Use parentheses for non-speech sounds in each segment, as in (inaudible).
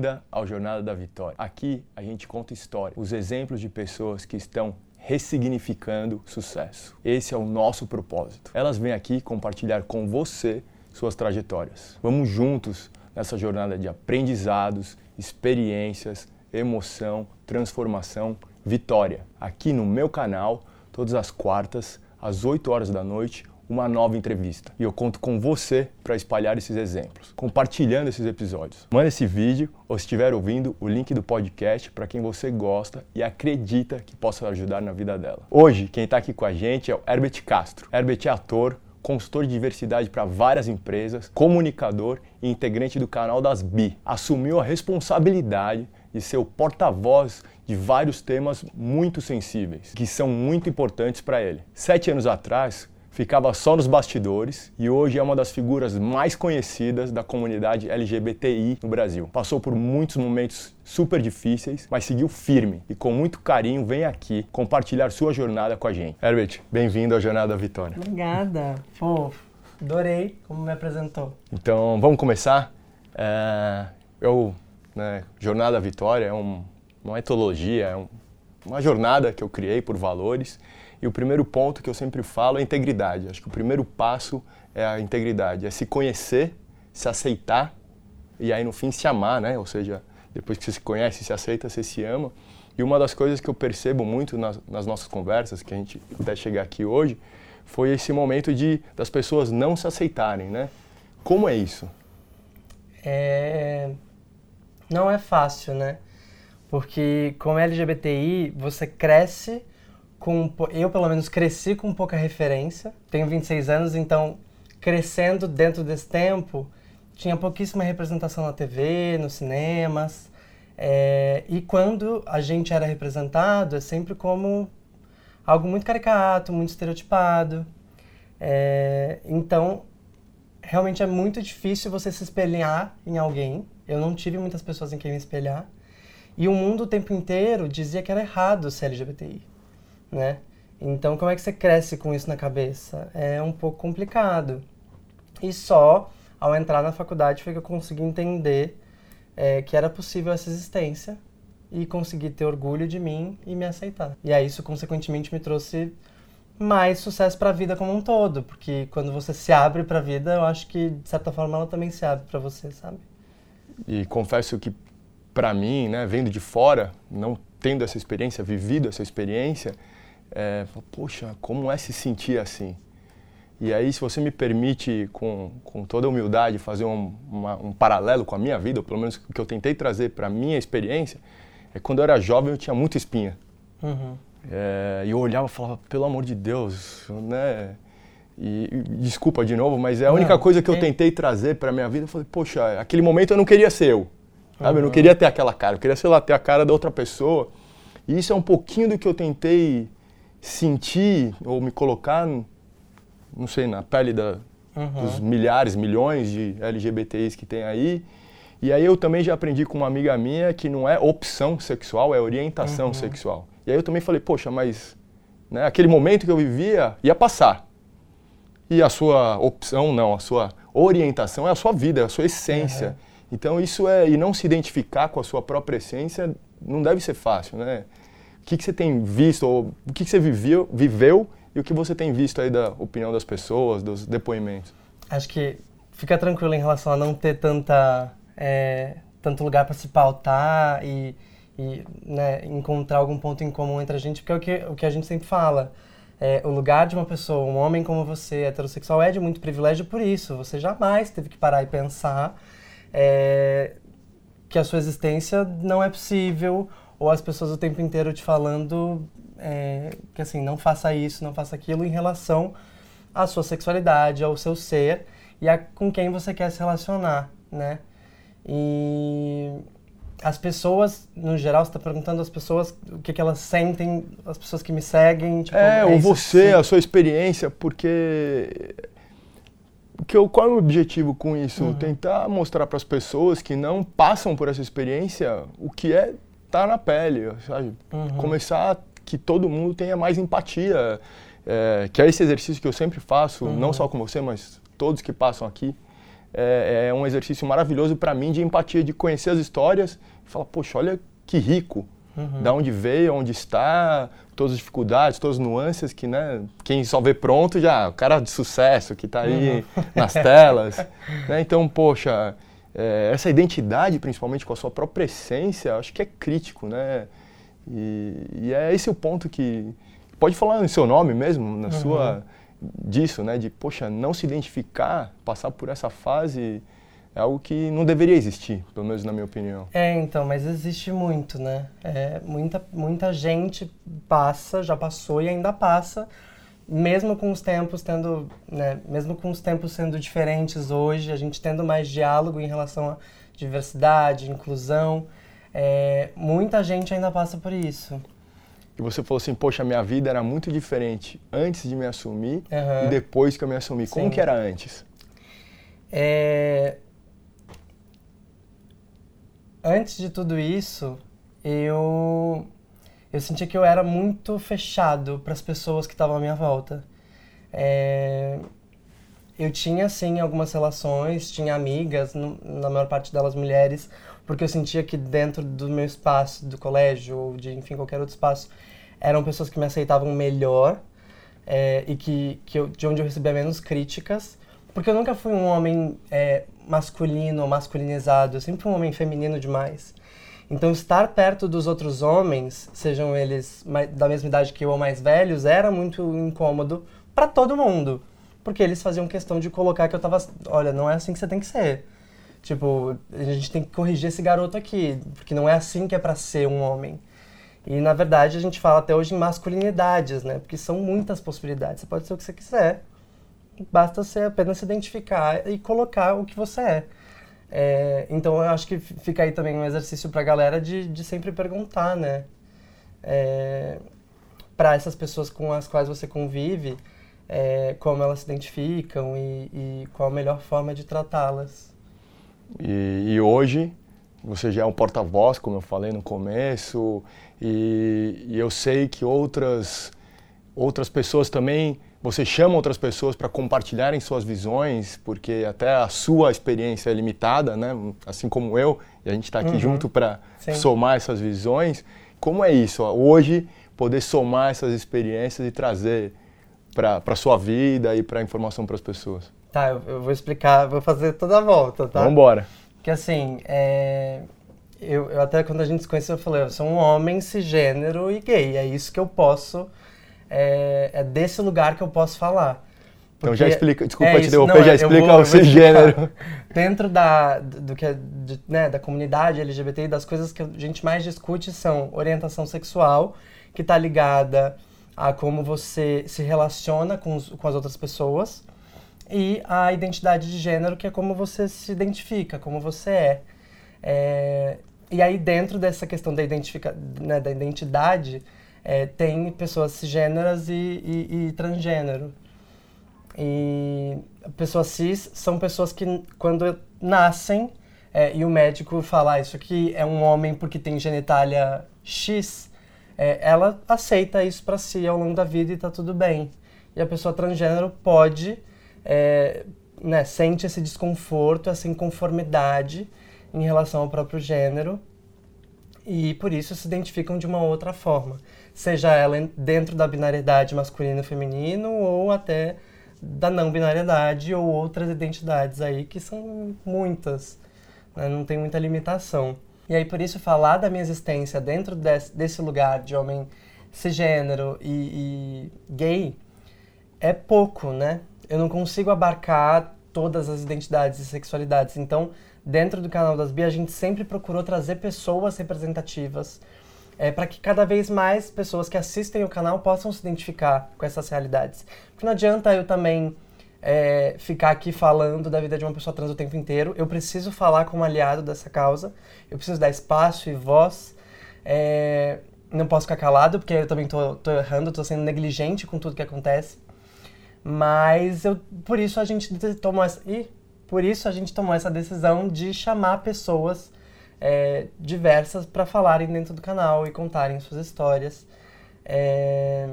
Bem-vinda ao Jornada da Vitória. Aqui a gente conta história, os exemplos de pessoas que estão ressignificando sucesso. Esse é o nosso propósito. Elas vêm aqui compartilhar com você suas trajetórias. Vamos juntos nessa jornada de aprendizados, experiências, emoção, transformação, vitória. Aqui no meu canal, todas as quartas, às 8 horas da noite, uma nova entrevista. E eu conto com você para espalhar esses exemplos, compartilhando esses episódios. Manda esse vídeo ou se estiver ouvindo, o link do podcast para quem você gosta e acredita que possa ajudar na vida dela. Hoje, quem está aqui com a gente é o Herbert Castro. Herbert é ator, consultor de diversidade para várias empresas, comunicador e integrante do canal das BI. Assumiu a responsabilidade de ser o porta-voz de vários temas muito sensíveis, que são muito importantes para ele. Sete anos atrás, ficava só nos bastidores e hoje é uma das figuras mais conhecidas da comunidade LGBTI no Brasil. Passou por muitos momentos super difíceis, mas seguiu firme e com muito carinho vem aqui compartilhar sua jornada com a gente. Herbert, bem-vindo à Jornada da Vitória. Obrigada. Pô, adorei como me apresentou. Então, vamos começar? É, eu, né, Jornada da Vitória é um, uma etologia, é um, uma jornada que eu criei por valores e o primeiro ponto que eu sempre falo é integridade. Acho que o primeiro passo é a integridade, é se conhecer, se aceitar e aí no fim se amar, né? Ou seja, depois que você se conhece, se aceita, você se ama. E uma das coisas que eu percebo muito nas, nas nossas conversas, que a gente até chegar aqui hoje, foi esse momento de das pessoas não se aceitarem, né? Como é isso? É... Não é fácil, né? Porque como LGBTI, você cresce com eu pelo menos cresci com pouca referência. Tenho 26 anos, então crescendo dentro desse tempo, tinha pouquíssima representação na TV, nos cinemas. É, e quando a gente era representado, é sempre como algo muito caricato, muito estereotipado. É, então, realmente é muito difícil você se espelhar em alguém. Eu não tive muitas pessoas em quem me espelhar. E o mundo o tempo inteiro dizia que era errado ser LGBTI né? Então, como é que você cresce com isso na cabeça? É um pouco complicado. E só ao entrar na faculdade foi que eu consegui entender é, que era possível essa existência e conseguir ter orgulho de mim e me aceitar. E aí isso, consequentemente, me trouxe mais sucesso para a vida como um todo, porque quando você se abre para a vida, eu acho que de certa forma ela também se abre para você, sabe? E confesso que para mim, né, vendo de fora, não tendo essa experiência, vivido essa experiência, é, poxa, como é se sentir assim? E aí, se você me permite, com, com toda humildade, fazer um, uma, um paralelo com a minha vida, ou pelo menos o que eu tentei trazer para a minha experiência, é quando eu era jovem eu tinha muita espinha. Uhum. É, e eu olhava e falava, pelo amor de Deus, né? E, e desculpa de novo, mas é a única não, coisa que eu é... tentei trazer para a minha vida. Eu falei, poxa, aquele momento eu não queria ser eu. Sabe? Uhum. Eu não queria ter aquela cara, eu queria, sei lá, ter a cara da outra pessoa. E isso é um pouquinho do que eu tentei sentir ou me colocar, não sei, na pele da, uhum. dos milhares, milhões de LGBTIs que tem aí. E aí eu também já aprendi com uma amiga minha que não é opção sexual, é orientação uhum. sexual. E aí eu também falei, poxa, mas né, aquele momento que eu vivia ia passar. E a sua opção não, a sua orientação é a sua vida, é a sua essência. Uhum. Então isso é, e não se identificar com a sua própria essência não deve ser fácil, né? O que, que você tem visto, ou o que, que você viveu, viveu e o que você tem visto aí da opinião das pessoas, dos depoimentos? Acho que fica tranquilo em relação a não ter tanta, é, tanto lugar para se pautar e, e né, encontrar algum ponto em comum entre a gente, porque é o que, o que a gente sempre fala. É, o lugar de uma pessoa, um homem como você, heterossexual, é de muito privilégio por isso. Você jamais teve que parar e pensar é, que a sua existência não é possível ou as pessoas o tempo inteiro te falando é, que assim, não faça isso, não faça aquilo em relação à sua sexualidade, ao seu ser e a com quem você quer se relacionar, né? E as pessoas, no geral, você está perguntando as pessoas o que, que elas sentem, as pessoas que me seguem. Tipo, é, é, ou você, a sua experiência, porque que eu, qual é o objetivo com isso? Uhum. Tentar mostrar para as pessoas que não passam por essa experiência o que é tá na pele, sabe? Uhum. Começar que todo mundo tenha mais empatia, é, que é esse exercício que eu sempre faço, uhum. não só com você, mas todos que passam aqui. é, é um exercício maravilhoso para mim de empatia, de conhecer as histórias e falar, poxa, olha que rico, uhum. da onde veio, onde está, todas as dificuldades, todas as nuances que, né, quem só vê pronto já, o cara de sucesso que está aí uhum. nas telas, (laughs) né? Então, poxa, é, essa identidade, principalmente com a sua própria essência, acho que é crítico, né? E, e é esse o ponto que pode falar em seu nome mesmo, na uhum. sua disso, né? De poxa, não se identificar, passar por essa fase é algo que não deveria existir, pelo menos na minha opinião. É, então, mas existe muito, né? É, muita, muita gente passa, já passou e ainda passa, mesmo com os tempos tendo, né, mesmo com os tempos sendo diferentes hoje, a gente tendo mais diálogo em relação à diversidade, inclusão, é, muita gente ainda passa por isso. E você falou assim, poxa, minha vida era muito diferente antes de me assumir uhum. e depois que eu me assumi. Sim. Como que era antes? É, antes de tudo isso, eu eu sentia que eu era muito fechado para as pessoas que estavam à minha volta. É, eu tinha sim algumas relações, tinha amigas, no, na maior parte delas mulheres, porque eu sentia que dentro do meu espaço, do colégio ou de enfim qualquer outro espaço, eram pessoas que me aceitavam melhor é, e que, que eu, de onde eu recebia menos críticas, porque eu nunca fui um homem é, masculino ou masculinizado, eu sempre fui um homem feminino demais. Então, estar perto dos outros homens, sejam eles da mesma idade que eu ou mais velhos, era muito incômodo para todo mundo. Porque eles faziam questão de colocar que eu tava. Olha, não é assim que você tem que ser. Tipo, a gente tem que corrigir esse garoto aqui, porque não é assim que é para ser um homem. E na verdade a gente fala até hoje em masculinidades, né? Porque são muitas possibilidades. Você pode ser o que você quiser. Basta você apenas se identificar e colocar o que você é. É, então eu acho que fica aí também um exercício para a galera de, de sempre perguntar, né? É, para essas pessoas com as quais você convive, é, como elas se identificam e, e qual a melhor forma de tratá-las. E, e, hoje você já é um porta-voz, como eu falei no começo, e, e eu sei que outras, outras pessoas também você chama outras pessoas para compartilharem suas visões, porque até a sua experiência é limitada, né? assim como eu, e a gente está aqui uhum. junto para somar essas visões. Como é isso? Hoje, poder somar essas experiências e trazer para a sua vida e para a informação para as pessoas. Tá, eu, eu, vou explicar, vou fazer toda a volta, tá? Vamos embora. Que assim, é... eu, eu, até quando a gente se conheceu, eu falei, eu sou um homem cisgênero e gay, é isso que eu posso é, é desse lugar que eu posso falar. Então já explica, desculpa é te interromper, já explica vou, o cisgênero. (laughs) Dentro da, do que é, de, né, da comunidade LGBT, das coisas que a gente mais discute são orientação sexual, que está ligada a como você se relaciona com, os, com as outras pessoas, e a identidade de gênero, que é como você se identifica, como você é. é e aí dentro dessa questão da, identifica, né, da identidade, é, tem pessoas cisgêneras e, e, e transgênero. E pessoas cis são pessoas que, quando nascem, é, e o médico fala, ah, isso aqui é um homem porque tem genitália X, é, ela aceita isso para si ao longo da vida e está tudo bem. E a pessoa transgênero pode, é, né, sente esse desconforto, essa inconformidade em relação ao próprio gênero e por isso se identificam de uma outra forma seja ela dentro da binariedade masculino e feminino ou até da não binariedade ou outras identidades aí que são muitas, né? não tem muita limitação. E aí por isso falar da minha existência dentro desse, desse lugar de homem cisgênero e, e gay é pouco, né? Eu não consigo abarcar todas as identidades e sexualidades. Então, dentro do canal das Bi, a gente sempre procurou trazer pessoas representativas é, para que cada vez mais pessoas que assistem o canal possam se identificar com essas realidades. Porque não adianta eu também é, ficar aqui falando da vida de uma pessoa trans o tempo inteiro. Eu preciso falar como aliado dessa causa, eu preciso dar espaço e voz. É, não posso ficar calado, porque eu também tô, tô errando, tô sendo negligente com tudo que acontece. Mas eu, por isso a gente tomou essa, e por isso a gente tomou essa decisão de chamar pessoas é, diversas para falarem dentro do canal e contarem suas histórias. É...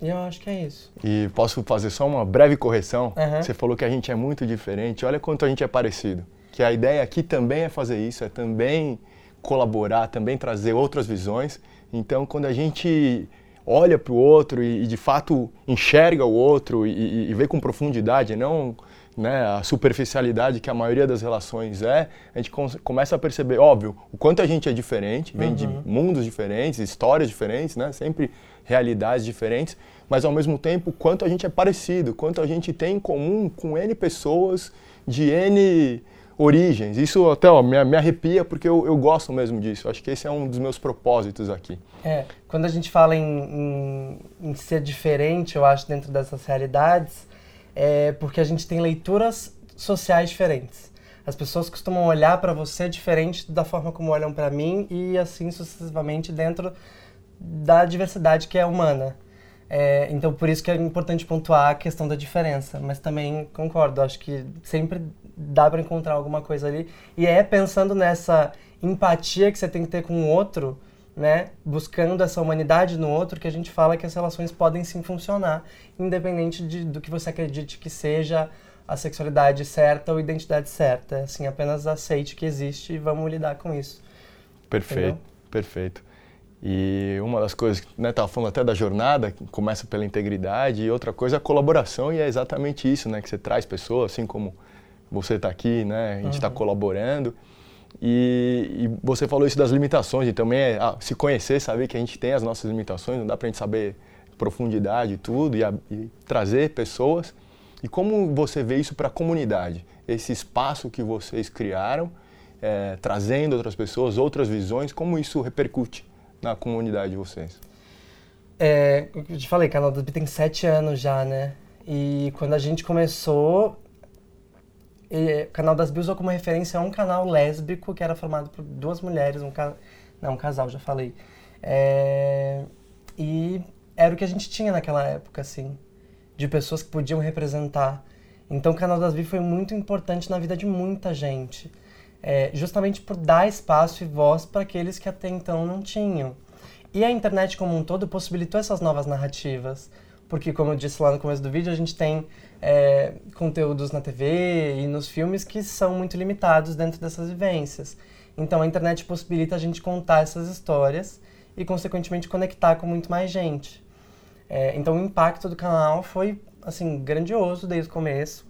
E eu acho que é isso. E posso fazer só uma breve correção? Uhum. Você falou que a gente é muito diferente. Olha quanto a gente é parecido. Que a ideia aqui também é fazer isso, é também colaborar, também trazer outras visões. Então, quando a gente olha para o outro e, e, de fato enxerga o outro e, e, vê com profundidade, não né, a superficialidade que a maioria das relações é, a gente começa a perceber, óbvio, o quanto a gente é diferente, vem uhum. de mundos diferentes, histórias diferentes, né, sempre realidades diferentes, mas ao mesmo tempo quanto a gente é parecido, quanto a gente tem em comum com N pessoas de N origens. Isso até ó, me, me arrepia porque eu, eu gosto mesmo disso. Acho que esse é um dos meus propósitos aqui. É, quando a gente fala em, em, em ser diferente, eu acho, dentro dessas realidades, é porque a gente tem leituras sociais diferentes. As pessoas costumam olhar para você diferente da forma como olham para mim e assim sucessivamente dentro da diversidade que é humana. É, então, por isso que é importante pontuar a questão da diferença. Mas também concordo, acho que sempre dá para encontrar alguma coisa ali. E é pensando nessa empatia que você tem que ter com o outro, né? Buscando essa humanidade no outro, que a gente fala que as relações podem sim funcionar, independente de, do que você acredite que seja a sexualidade certa ou identidade certa. Assim, apenas aceite que existe e vamos lidar com isso. Perfeito, Entendeu? perfeito. E uma das coisas, né, estava falando até da jornada, que começa pela integridade, e outra coisa é a colaboração, e é exatamente isso, né, que você traz pessoas, assim como você está aqui, né, a gente está uhum. colaborando. E, e, você falou isso das limitações, e também é ah, se conhecer, saber que a gente tem as nossas limitações, não dá para a gente saber profundidade tudo, e, a, e trazer pessoas. E como você vê isso para a comunidade? Esse espaço que vocês criaram, é, trazendo outras pessoas, outras visões, como isso repercute na comunidade de vocês? É, eu te falei, Canal do tem sete anos já, né? E quando a gente começou, o Canal das Bi usou como referência um canal lésbico que era formado por duas mulheres, um, ca... não, um casal, já falei. É... E era o que a gente tinha naquela época, assim, de pessoas que podiam representar. Então o Canal das Bi foi muito importante na vida de muita gente é, justamente por dar espaço e voz para aqueles que até então não tinham. E a internet como um todo possibilitou essas novas narrativas, porque, como eu disse lá no começo do vídeo, a gente tem é, conteúdos na TV e nos filmes que são muito limitados dentro dessas vivências. Então, a internet possibilita a gente contar essas histórias e, consequentemente, conectar com muito mais gente. É, então, o impacto do canal foi, assim, grandioso desde o começo.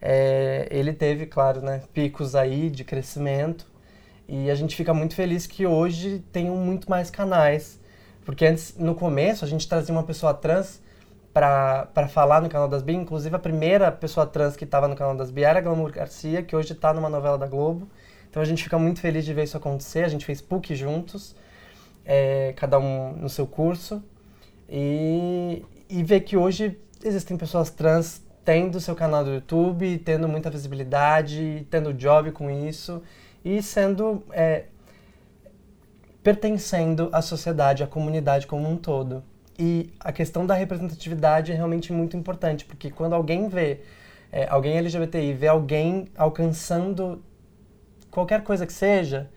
É, ele teve, claro, né, picos aí de crescimento e a gente fica muito feliz que hoje tenham muito mais canais, porque antes, no começo, a gente trazia uma pessoa trans para falar no canal das Bi, inclusive a primeira pessoa trans que estava no canal das Bi era a Glamour Garcia, que hoje está numa novela da Globo. Então a gente fica muito feliz de ver isso acontecer. A gente fez PUC juntos, é, cada um no seu curso, e, e ver que hoje existem pessoas trans tendo seu canal do YouTube, tendo muita visibilidade, tendo job com isso e sendo é, pertencendo à sociedade, à comunidade como um todo. E a questão da representatividade é realmente muito importante, porque quando alguém vê, é, alguém LGBTI vê alguém alcançando qualquer coisa que seja,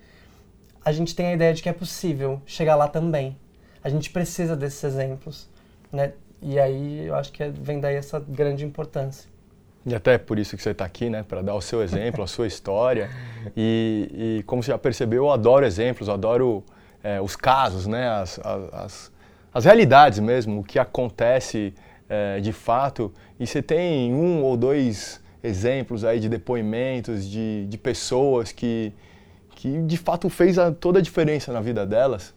a gente tem a ideia de que é possível chegar lá também. A gente precisa desses exemplos, né? E aí eu acho que é, vem daí essa grande importância. E até por isso que você está aqui, né, para dar o seu exemplo, a sua história. E, e, como você já percebeu, eu adoro exemplos, eu adoro é, os casos, né, as, as, as, realidades mesmo, o que acontece é, de fato. E você tem um ou dois exemplos aí de depoimentos de, de pessoas que, que de fato fez a, toda a diferença na vida delas?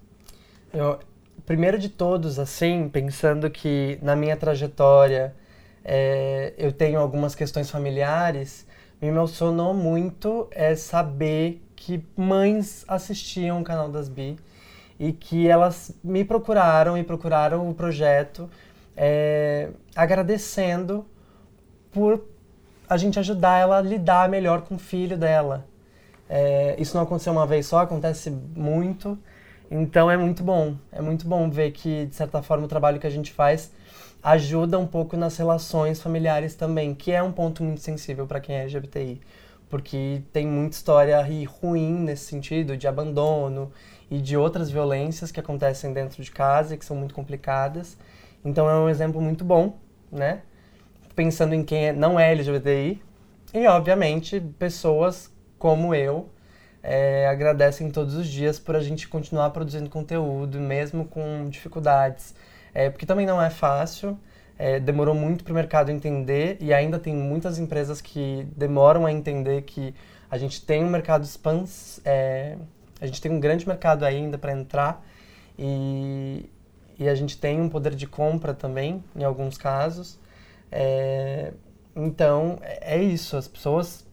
Eu, primeiro de todos, assim, pensando que na minha trajetória é, eu tenho algumas questões familiares, me emocionou muito é saber que mães assistiam o canal das Bi e que elas me procuraram e procuraram o projeto é, agradecendo por a gente ajudar ela a lidar melhor com o filho dela. É, isso não aconteceu uma vez só, acontece muito. Então é muito bom, é muito bom ver que, de certa forma, o trabalho que a gente faz ajuda um pouco nas relações familiares também, que é um ponto muito sensível para quem é LGBTI, porque tem muita história ruim nesse sentido, de abandono e de outras violências que acontecem dentro de casa e que são muito complicadas. Então é um exemplo muito bom, né? Pensando em quem é, não é LGBTI e, obviamente, pessoas como eu é, agradecem todos os dias por a gente continuar produzindo conteúdo, mesmo com dificuldades. É, porque também não é fácil, é, demorou muito para o mercado entender e ainda tem muitas empresas que demoram a entender que a gente tem um mercado expans, é, a gente tem um grande mercado ainda para entrar e, e a gente tem um poder de compra também, em alguns casos. É, então, é, é isso, as pessoas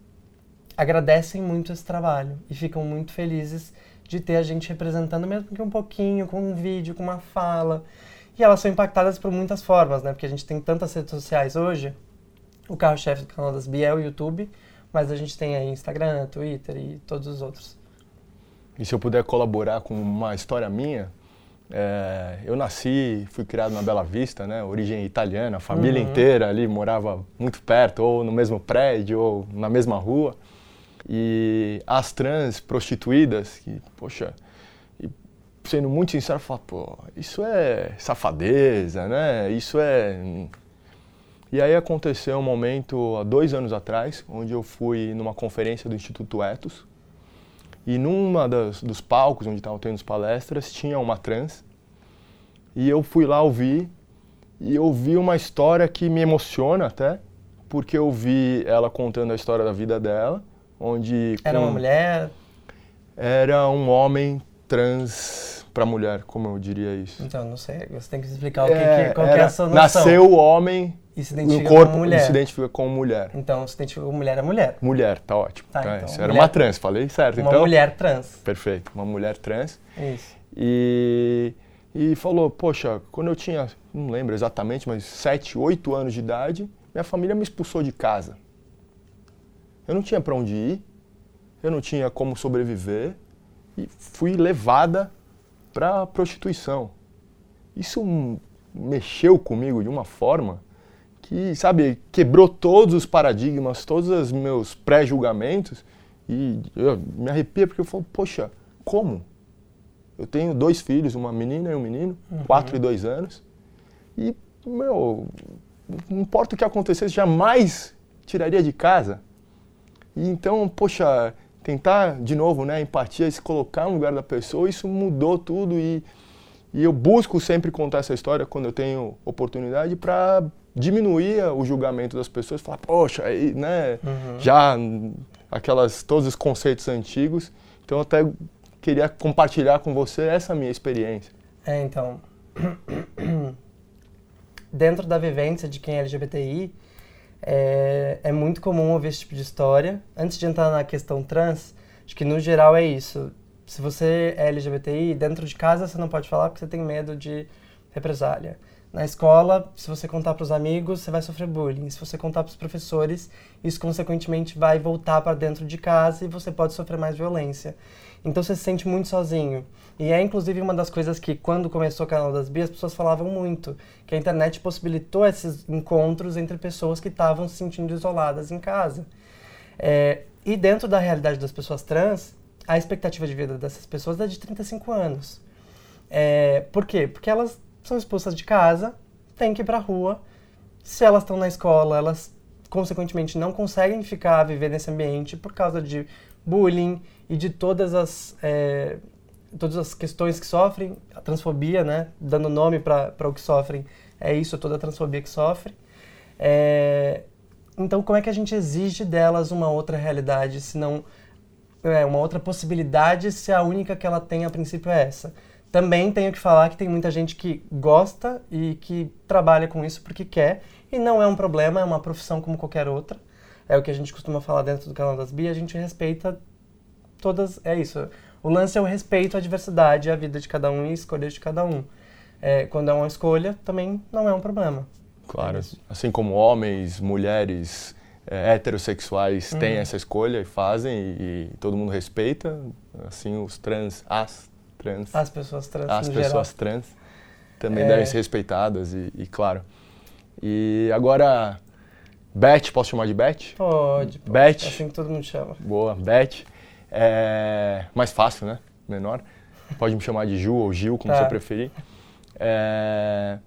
agradecem muito esse trabalho e ficam muito felizes de ter a gente representando, mesmo que um pouquinho, com um vídeo, com uma fala. E elas são impactadas por muitas formas, né? Porque a gente tem tantas redes sociais hoje. O carro-chefe do canal das Bia é o YouTube, mas a gente tem aí Instagram, Twitter e todos os outros. E se eu puder colaborar com uma história minha, é, eu nasci, fui criado na Bela Vista, né? Origem italiana, a família uhum. inteira ali morava muito perto, ou no mesmo prédio, ou na mesma rua. E as trans prostituídas, que, poxa, sendo muito sincero, eu falo, pô, isso é safadeza, né? Isso é. E aí aconteceu um momento há dois anos atrás, onde eu fui numa conferência do Instituto Etos, e numa das, dos palcos onde estavam tendo as palestras, tinha uma trans. E eu fui lá ouvir, e eu vi uma história que me emociona até, porque eu vi ela contando a história da vida dela, onde... Era uma mulher? Era um homem trans para mulher, como eu diria isso? Então, não sei, você tem que explicar o que, é, que, qual era, é a sua noção. Nasceu o homem e se identifica corpo, como mulher. se identifica como mulher. Então, se identifica como mulher é mulher. Mulher, tá ótimo. Tá, então, então, era uma trans, falei certo. Uma então, mulher trans. Perfeito, uma mulher trans. Isso. E, e falou, poxa, quando eu tinha, não lembro exatamente, mas 7, 8 anos de idade, minha família me expulsou de casa. Eu não tinha para onde ir, eu não tinha como sobreviver e fui levada para prostituição. Isso mexeu comigo de uma forma que, sabe, quebrou todos os paradigmas, todos os meus pré-julgamentos. E eu me arrepio porque eu falo, poxa, como? Eu tenho dois filhos, uma menina e um menino, uhum. quatro e dois anos. E, meu, não importa o que acontecesse, jamais tiraria de casa. E então, poxa, tentar, de novo, né, empatia, se colocar no lugar da pessoa, isso mudou tudo. E, e eu busco sempre contar essa história quando eu tenho oportunidade para diminuir o julgamento das pessoas, falar, poxa, aí, né, uhum. já aquelas todos os conceitos antigos. Então eu até queria compartilhar com você essa minha experiência. É, então, dentro da vivência de quem é LGBTI, é, é muito comum ouvir esse tipo de história. Antes de entrar na questão trans, acho que no geral é isso. Se você é LGBTI, dentro de casa você não pode falar porque você tem medo de represália. Na escola, se você contar para os amigos, você vai sofrer bullying. Se você contar para os professores, isso consequentemente vai voltar para dentro de casa e você pode sofrer mais violência. Então você se sente muito sozinho. E é inclusive uma das coisas que, quando começou o canal das Bias, as pessoas falavam muito. Que a internet possibilitou esses encontros entre pessoas que estavam se sentindo isoladas em casa. É, e dentro da realidade das pessoas trans, a expectativa de vida dessas pessoas é de 35 anos. É, por quê? Porque elas são expulsas de casa, têm que ir para a rua. Se elas estão na escola, elas consequentemente não conseguem ficar viver nesse ambiente por causa de bullying e de todas as é, todas as questões que sofrem, a transfobia, né, dando nome para o que sofrem, é isso, toda a transfobia que sofre. É, então, como é que a gente exige delas uma outra realidade, se não é, uma outra possibilidade, se a única que ela tem a princípio é essa? Também tenho que falar que tem muita gente que gosta e que trabalha com isso porque quer, e não é um problema, é uma profissão como qualquer outra. É o que a gente costuma falar dentro do canal das Bia, a gente respeita todas. É isso. O lance é o respeito à diversidade, à vida de cada um e escolha de cada um. É, quando é uma escolha, também não é um problema. Claro, assim como homens, mulheres, é, heterossexuais uhum. têm essa escolha e fazem e, e, todo mundo respeita, assim os trans, as trans. As pessoas trans. As pessoas geral. trans também é... devem ser respeitadas e, e, claro. E agora, Beth, posso chamar de Beth? Pode. pode. Beth. É assim que todo mundo chama. Boa, Beth. É mais fácil, né? Menor. Pode me chamar de Ju ou Gil, como tá. você preferir. É...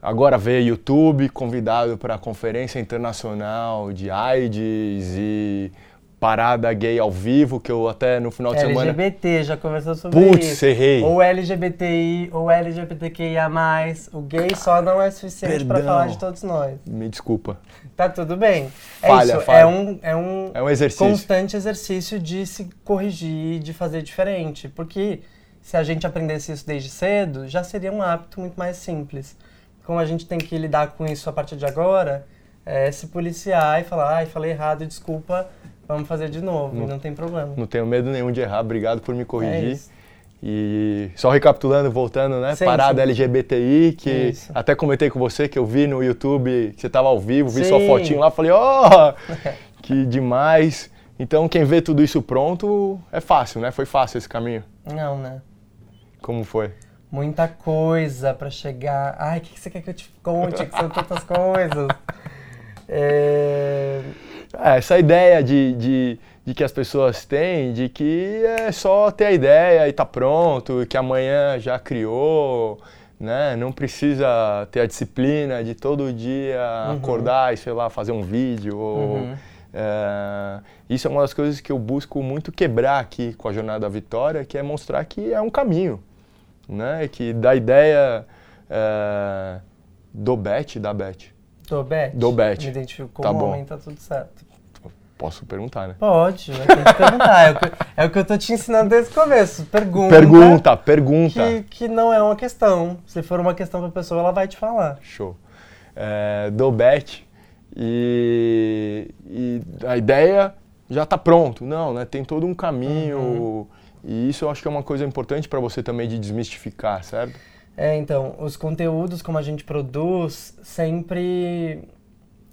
agora veio YouTube, convidado para a Conferência Internacional de AIDS e parada gay ao vivo, que eu até no final de LGBT, semana... LGBT, já conversou sobre Putz, isso. errei. Ou LGBTI, ou LGBTQIA+. O gay só não é suficiente para falar de todos nós. Me desculpa. Tá tudo bem. É Falha, isso, falha. É, um, é um É um exercício. constante exercício de se corrigir, de fazer diferente. Porque se a gente aprendesse isso desde cedo, já seria um hábito muito mais simples. Como a gente tem que lidar com isso a partir de agora, é se policiar e falar, ai, falei errado, desculpa, vamos fazer de novo, Não- não tem problema. Não tenho medo nenhum de errar, obrigado por me É corrigir. isso. E só recapitulando, voltando, né? Sim, Parada sim. LGBTI, que Isso. até comentei com você que eu vi no YouTube que você estava ao vivo, vi sua Sim. fotinho lá, falei, ó, (laughs) que demais. Então, quem vê tudo isso pronto, é fácil, né? Foi fácil esse caminho. Não, né? Como foi? Muita coisa pra chegar. Ai, o que, que você quer que eu te conte? Que são tantas coisas. (laughs) É... É, essa ideia de, de, de que as pessoas têm, de que é só ter a ideia e tá pronto, que amanhã já criou, né? Não precisa ter a disciplina de todo dia Uhum. acordar e, sei lá, fazer um vídeo. ou, Uhum. é, isso é uma das coisas que eu busco muito quebrar aqui com a Jornada da Vitória, que é mostrar que é um caminho, né? Que da ideia é, do Bet, da Bet. Do Bet? Do Bet. Me identifico Tá como bom. homem, tá tudo certo. Posso perguntar, né? Pode, mas tem que perguntar. É o que, é o que eu tô te ensinando desde o começo. Pergunta. Pergunta, pergunta. Que, que não é uma questão. Se for uma questão pra pessoa, ela vai te falar. Show. É, dou bet e, e a ideia já está pronto. Não, né? Tem todo um caminho Uhum. e isso eu acho que é uma coisa importante para você também de desmistificar, certo? É, então, os conteúdos como a gente produz sempre.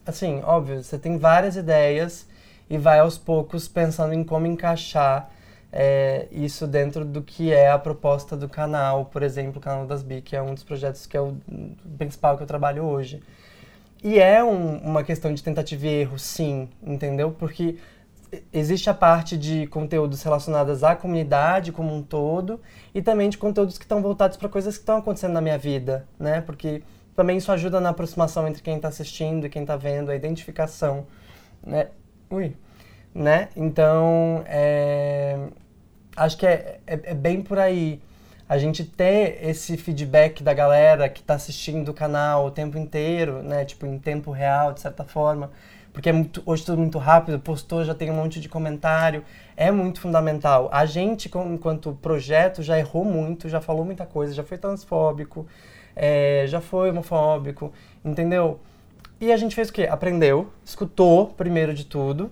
Assim, óbvio, você tem várias ideias e vai aos poucos pensando em como encaixar é, isso dentro do que é a proposta do canal, por exemplo, o canal das Bi, que é um dos projetos que é o principal que eu trabalho hoje. E é um- uma questão de tentativa e erro, sim, entendeu? Porque existe a parte de conteúdos relacionados à comunidade como um todo e também de conteúdos que estão voltados para coisas que estão acontecendo na minha vida, né? Porque também isso ajuda na aproximação entre quem está assistindo e quem está vendo, a identificação, né? Ui. Né? Então, é, acho que é, é, é bem por aí. A gente ter esse feedback da galera que está assistindo o canal o tempo inteiro, né? Tipo, em tempo real, de certa forma. Porque é muito, hoje tudo muito rápido, postou, já tem um monte de comentário. É muito fundamental. A gente, como- enquanto projeto, já errou muito, já falou muita coisa, já foi transfóbico, é, já foi homofóbico, entendeu? E a gente fez o quê? Aprendeu, escutou primeiro de tudo,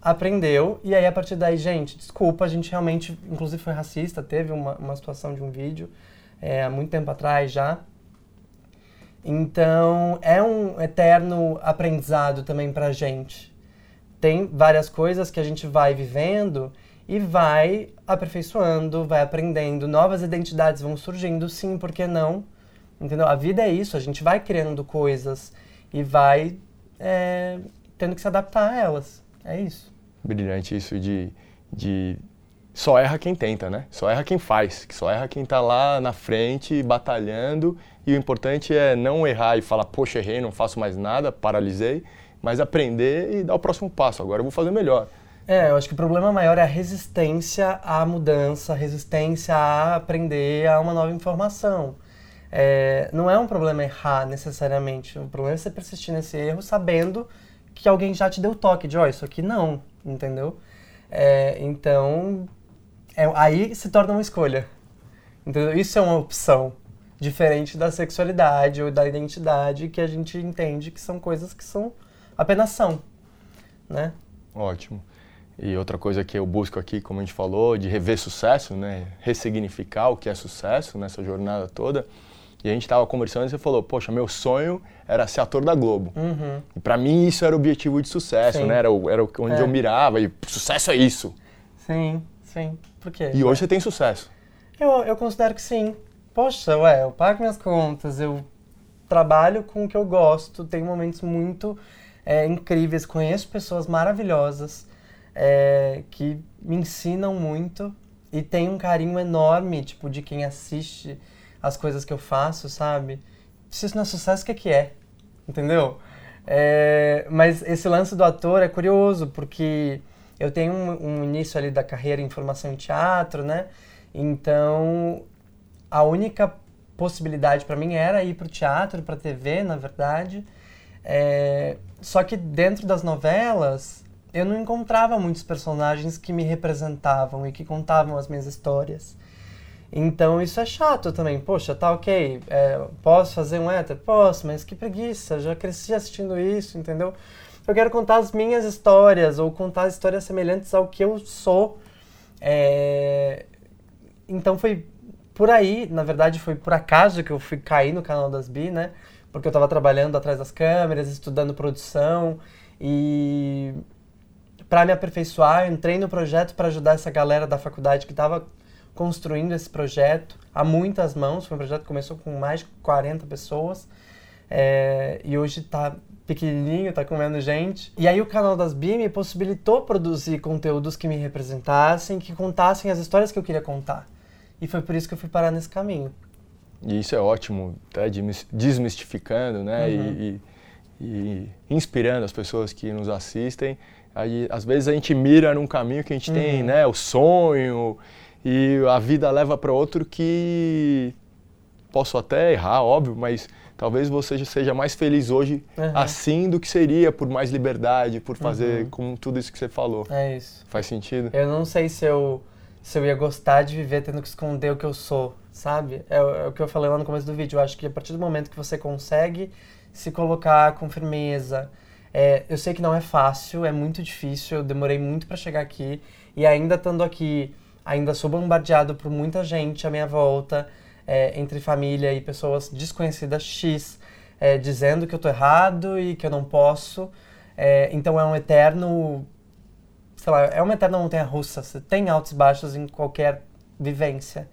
aprendeu, e aí a partir daí, gente, desculpa, a gente realmente, inclusive foi racista, teve uma, uma situação de um vídeo é, há muito tempo atrás já. Então, é um eterno aprendizado também pra gente. Tem várias coisas que a gente vai vivendo e vai aperfeiçoando, vai aprendendo, novas identidades vão surgindo, sim, por que não? Entendeu? A vida é isso, a gente vai criando coisas e vai é, tendo que se adaptar a elas. É isso. Brilhante isso de, de só erra quem tenta, né? Só erra quem faz, que só erra quem está lá na frente batalhando e o importante é não errar e falar, poxa, errei, não faço mais nada, paralisei, mas aprender e dar o próximo passo. Agora eu vou fazer melhor. É, eu acho que o problema maior é a resistência à mudança, resistência a aprender a uma nova informação. É, não é um problema errar necessariamente, o problema é você persistir nesse erro sabendo que alguém já te deu toque de, ó, isso aqui não, entendeu? É, então, é, aí se torna uma escolha, entendeu? Isso é uma opção, diferente da sexualidade ou da identidade que a gente entende que são coisas que são apenas são, né? Ótimo. E outra coisa que eu busco aqui, como a gente falou, de rever sucesso, né? Ressignificar o que é sucesso nessa jornada toda. E a gente estava conversando e você falou, poxa, meu sonho era ser ator da Globo. Uhum. E para mim isso era o objetivo de sucesso, Sim. né? Era, o- era onde É. eu mirava e sucesso é isso. Sim, sim. Por quê? E hoje você tem sucesso. Eu, eu considero que sim. Poxa, ué, eu pago minhas contas, eu trabalho com o que eu gosto, tenho momentos muito é, incríveis, conheço pessoas maravilhosas é, que me ensinam muito e tenho um carinho enorme, tipo, de quem assiste as coisas que eu faço, sabe? se isso não é sucesso, o que, que é? Entendeu? É, mas esse lance do ator é curioso, porque eu tenho um, um início ali da carreira em formação em teatro, né? Então, a única possibilidade para mim era ir para o teatro, para TV, na verdade. É, só que dentro das novelas, eu não encontrava muitos personagens que me representavam e que contavam as minhas histórias. Então isso é chato também. Poxa, tá ok, é, posso fazer um hétero? Posso, mas que preguiça, já cresci assistindo isso, entendeu? Eu quero contar as minhas histórias ou contar histórias semelhantes ao que eu sou. É... Então foi por aí, na verdade foi por acaso que eu fui cair no canal das Bi, né? Porque eu estava trabalhando atrás das câmeras, estudando produção e para me aperfeiçoar, entrei no projeto para ajudar essa galera da faculdade que estava construindo esse projeto a muitas mãos. Foi um projeto que começou com mais de 40 pessoas é, e hoje está pequenininho, está comendo gente. E aí o canal das BIM me possibilitou produzir conteúdos que me representassem, que contassem as histórias que eu queria contar. E foi por isso que eu fui parar nesse caminho. E isso é ótimo, tá desmistificando, né? Uhum. E, e, e, inspirando as pessoas que nos assistem. Aí, às vezes a gente mira num caminho que a gente uhum. tem, né? O sonho e a vida leva para outro que posso até errar, óbvio, mas talvez você seja mais feliz hoje uhum. assim do que seria por mais liberdade, por fazer uhum. com tudo isso que você falou. É isso. Faz sentido? Eu não sei se eu se eu ia gostar de viver tendo que esconder o que eu sou, sabe? É, é o que eu falei lá no começo do vídeo. Eu acho que a partir do momento que você consegue se colocar com firmeza, é, eu sei que não é fácil, é muito difícil. Eu demorei muito para chegar aqui e ainda estando aqui ainda sou bombardeado por muita gente à minha volta, é, entre família e pessoas desconhecidas X, é, dizendo que eu tô errado e que eu não posso. É, então é um eterno, sei lá, é uma eterna montanha russa. Você tem altos e baixos em qualquer vivência.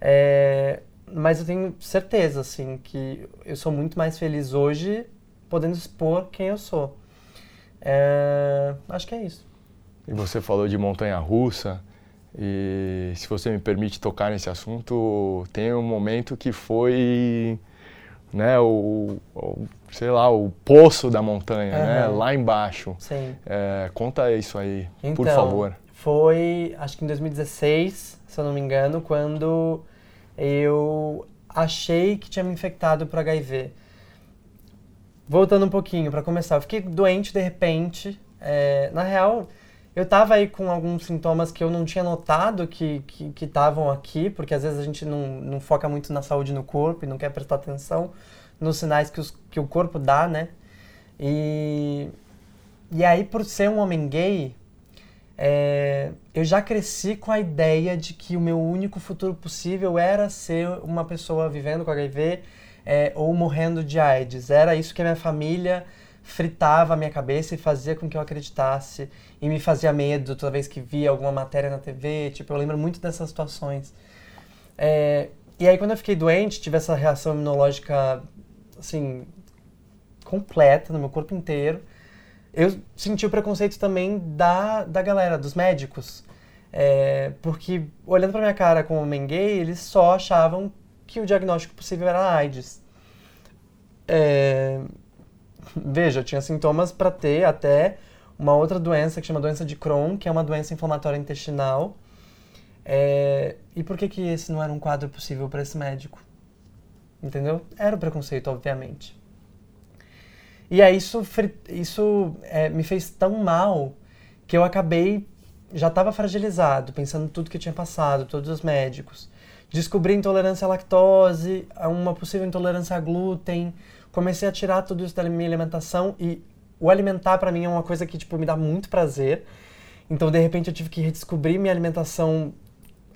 É, mas eu tenho certeza, assim, que eu sou muito mais feliz hoje podendo expor quem eu sou. É, acho que é isso. E você falou de montanha russa. E se você me permite tocar nesse assunto, tem um momento que foi, né, o, o sei lá, o poço da montanha, uhum. né, lá embaixo. Sim. É, conta isso aí, então, por favor. Foi, acho que em 2016, se eu não me engano, quando eu achei que tinha me infectado por HIV. Voltando um pouquinho, para começar, eu fiquei doente de repente. É, na real, eu tava aí com alguns sintomas que eu não tinha notado que estavam aqui, porque às vezes a gente não, não foca muito na saúde no corpo e não quer prestar atenção nos sinais que, os, que o corpo dá, né? E, e aí, por ser um homem gay, é, eu já cresci com a ideia de que o meu único futuro possível era ser uma pessoa vivendo com HIV é, ou morrendo de AIDS. Era isso que a minha família fritava a minha cabeça e fazia com que eu acreditasse e me fazia medo toda vez que via alguma matéria na TV. Tipo, eu lembro muito dessas situações. É, e aí, quando eu fiquei doente, tive essa reação imunológica, assim, completa no meu corpo inteiro. Eu senti o preconceito também da, da galera, dos médicos. É, porque, olhando pra minha cara como homem gay, eles só achavam que o diagnóstico possível era AIDS. É, veja, tinha sintomas para ter até uma outra doença que chama doença de Crohn, que é uma doença inflamatória intestinal. É, e por que que esse não era um quadro possível para esse médico? Entendeu? Era o preconceito, obviamente. E aí isso, isso é, me fez tão mal que eu acabei, já estava fragilizado, pensando tudo que tinha passado, todos os médicos. Descobri intolerância à lactose, uma possível intolerância a glúten, comecei a tirar tudo isso da minha alimentação e o alimentar para mim é uma coisa que tipo me dá muito prazer. Então, de repente, eu tive que redescobrir minha alimentação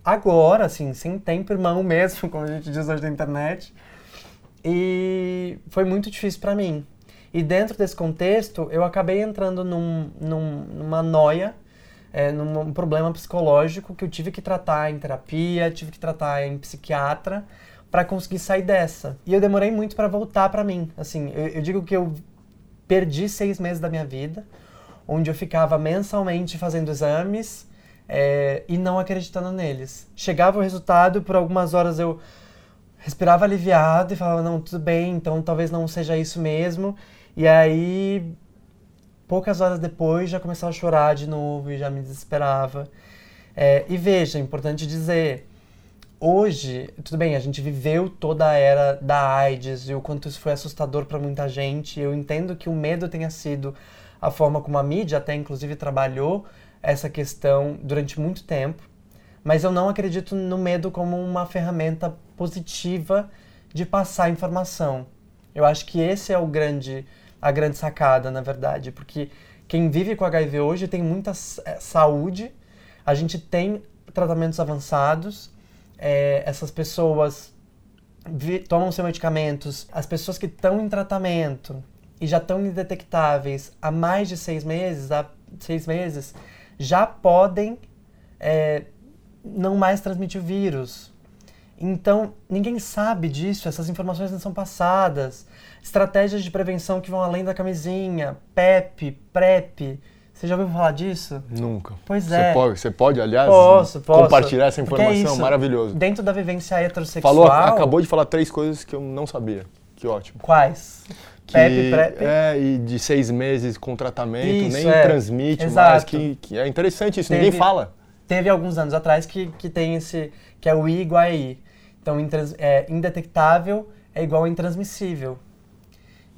agora, assim, sem tempo irmão (laughs) mesmo, como a gente diz hoje na internet. E foi muito difícil para mim. E dentro desse contexto, eu acabei entrando num, num, numa noia, é, num problema psicológico que eu tive que tratar em terapia, tive que tratar em psiquiatra, para conseguir sair dessa. E eu demorei muito para voltar para mim. Assim, eu, eu, digo que eu perdi seis meses da minha vida, onde eu ficava mensalmente fazendo exames é, e não acreditando neles. Chegava o resultado, por algumas horas eu respirava aliviado e falava, não, tudo bem, então talvez não seja isso mesmo. E aí, poucas horas depois, já começava a chorar de novo e já me desesperava. É, e veja, é importante dizer, hoje, tudo bem, a gente viveu toda a era da AIDS e o quanto isso foi assustador para muita gente. Eu entendo que o medo tenha sido a forma como a mídia até inclusive trabalhou essa questão durante muito tempo, mas eu não acredito no medo como uma ferramenta positiva de passar informação. Eu acho que esse é o grande a grande sacada, na verdade, porque quem vive com HIV hoje tem muita eh, saúde, a gente tem tratamentos avançados, é, essas pessoas tomam seus medicamentos, as pessoas que estão em tratamento e já estão indetectáveis há mais de seis meses, há seis meses, já podem é, não mais transmitir o vírus. Então, ninguém sabe disso, essas informações não são passadas. Estratégias de prevenção que vão além da camisinha, PEP, PrEP, você já ouviu falar disso? Nunca. Pois você é. Pode, você pode, aliás, posso, posso. compartilhar essa é informação? É Maravilhoso. Dentro da vivência heterossexual... Falou, acabou de falar três coisas que eu não sabia. Que ótimo. Quais? Que, PEP, PrEP? É, e de seis meses com tratamento, isso, nem é. transmite Exato. mais. Que, que é interessante isso, Teve, ninguém fala. Teve alguns anos atrás que, que tem esse... Que é o I igual a I. Então, é, indetectável é igual a intransmissível.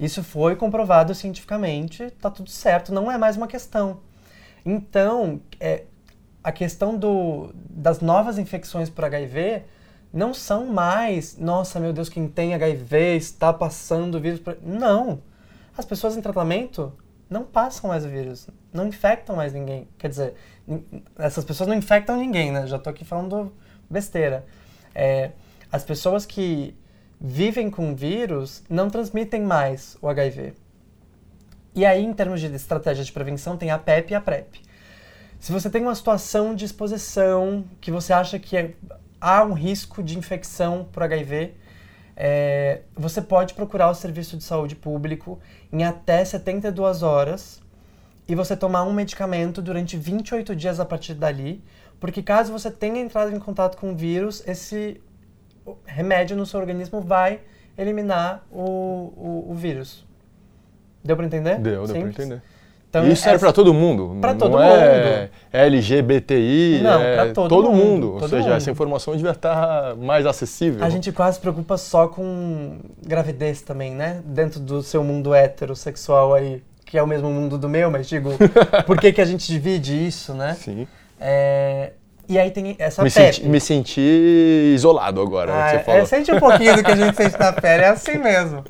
Isso foi comprovado cientificamente, tá tudo certo, não é mais uma questão. Então, é, a questão do, das novas infecções por HIV não são mais, nossa, meu Deus, quem tem HIV está passando o vírus. Por... Não. As pessoas em tratamento não passam mais o vírus, não infectam mais ninguém. Quer dizer, essas pessoas não infectam ninguém, né? Já estou aqui falando besteira. É, as pessoas que vivem com vírus não transmitem mais o HIV. E aí, em termos de estratégia de prevenção, tem a PEP e a PrEP. Se você tem uma situação de exposição que você acha que é, há um risco de infecção por HIV, é, você pode procurar o serviço de saúde público em até 72 horas e você tomar um medicamento durante 28 dias a partir dali, porque caso você tenha entrado em contato com o vírus, esse remédio no seu organismo vai eliminar o, o, o vírus. Deu para entender? Deu, deu para entender. Então, isso serve para todo mundo. Para todo não mundo. É LGBTI, Não, é todo, todo mundo. mundo. Ou todo seja, mundo. essa informação devia estar mais acessível. A gente quase se preocupa só com gravidez também, né? Dentro do seu mundo heterossexual aí, que é o mesmo mundo do meu, mas digo, (laughs) por que, que a gente divide isso, né? Sim. É, e aí tem essa me PEP. Senti, me senti isolado agora, Ah, que você é, falou. sente um pouquinho do que a gente sente na pele, é assim mesmo.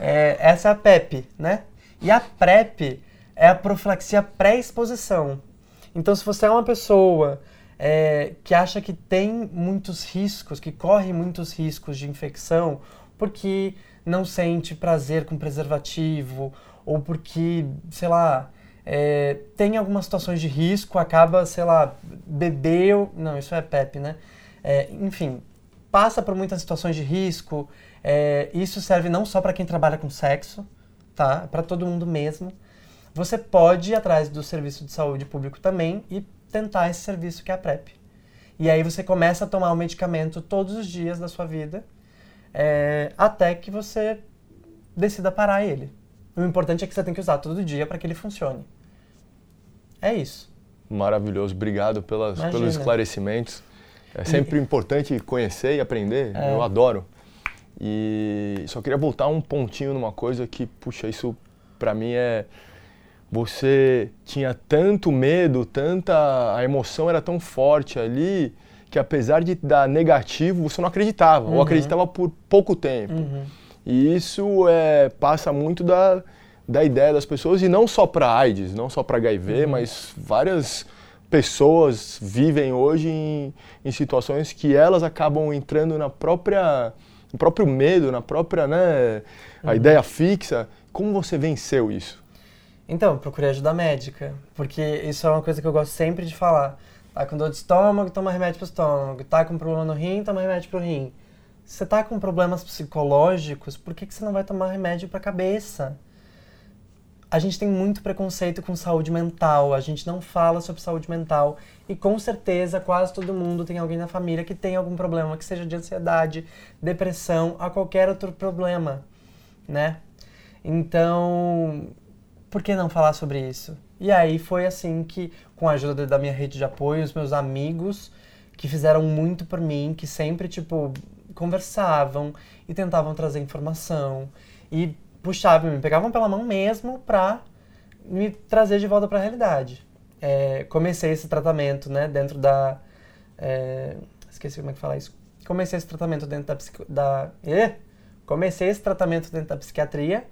É, essa é a PEP, né? E a PrEP é a profilaxia pré-exposição. Então, se você é uma pessoa é, que acha que tem muitos riscos, que corre muitos riscos de infecção, porque não sente prazer com preservativo, ou porque, sei lá, é, tem algumas situações de risco, acaba, sei lá, bebeu. Não, isso é PEP, né? É, enfim, passa por muitas situações de risco. É, isso serve não só para quem trabalha com sexo, tá? Para todo mundo mesmo. Você pode ir atrás do serviço de saúde público também e tentar esse serviço que é a PrEP. E aí você começa a tomar o medicamento todos os dias da sua vida, é, até que você decida parar ele. O importante é que você tem que usar todo dia para que ele funcione. É isso. Maravilhoso, obrigado pelas, Imagina. pelos esclarecimentos. É sempre importante conhecer e aprender, É. eu adoro. E só queria voltar um pontinho numa coisa que, puxa, isso pra mim é. Você tinha tanto medo, tanta. A emoção era tão forte ali, que apesar de dar negativo, você não acreditava, ou Uhum. acreditava por pouco tempo. Uhum. E isso é, passa muito da, da ideia das pessoas, e não só para AIDS, não só para HIV, Uhum. mas várias pessoas vivem hoje em, em situações que elas acabam entrando na própria, no próprio medo, na própria, né, a Uhum. ideia fixa. Como você venceu isso? Então, procurei ajuda médica, porque isso é uma coisa que eu gosto sempre de falar. Tá com dor de estômago, toma remédio pro estômago. Tá com problema no rim, toma remédio pro rim. Se você tá com problemas psicológicos, por que, que você não vai tomar remédio pra cabeça? A gente tem muito preconceito com saúde mental, a gente não fala sobre saúde mental e com certeza quase todo mundo tem alguém na família que tem algum problema, que seja de ansiedade, depressão, a qualquer outro problema, né? Então, por que não falar sobre isso? E aí foi assim que, com a ajuda da minha rede de apoio, os meus amigos, que fizeram muito por mim, que sempre, tipo, conversavam e tentavam trazer informação e puxavam, me pegavam pela mão mesmo pra me trazer de volta para a realidade. É, comecei esse tratamento, né, dentro da... É, esqueci como é que fala isso. Comecei esse tratamento dentro da... da eh, comecei esse tratamento dentro da psiquiatria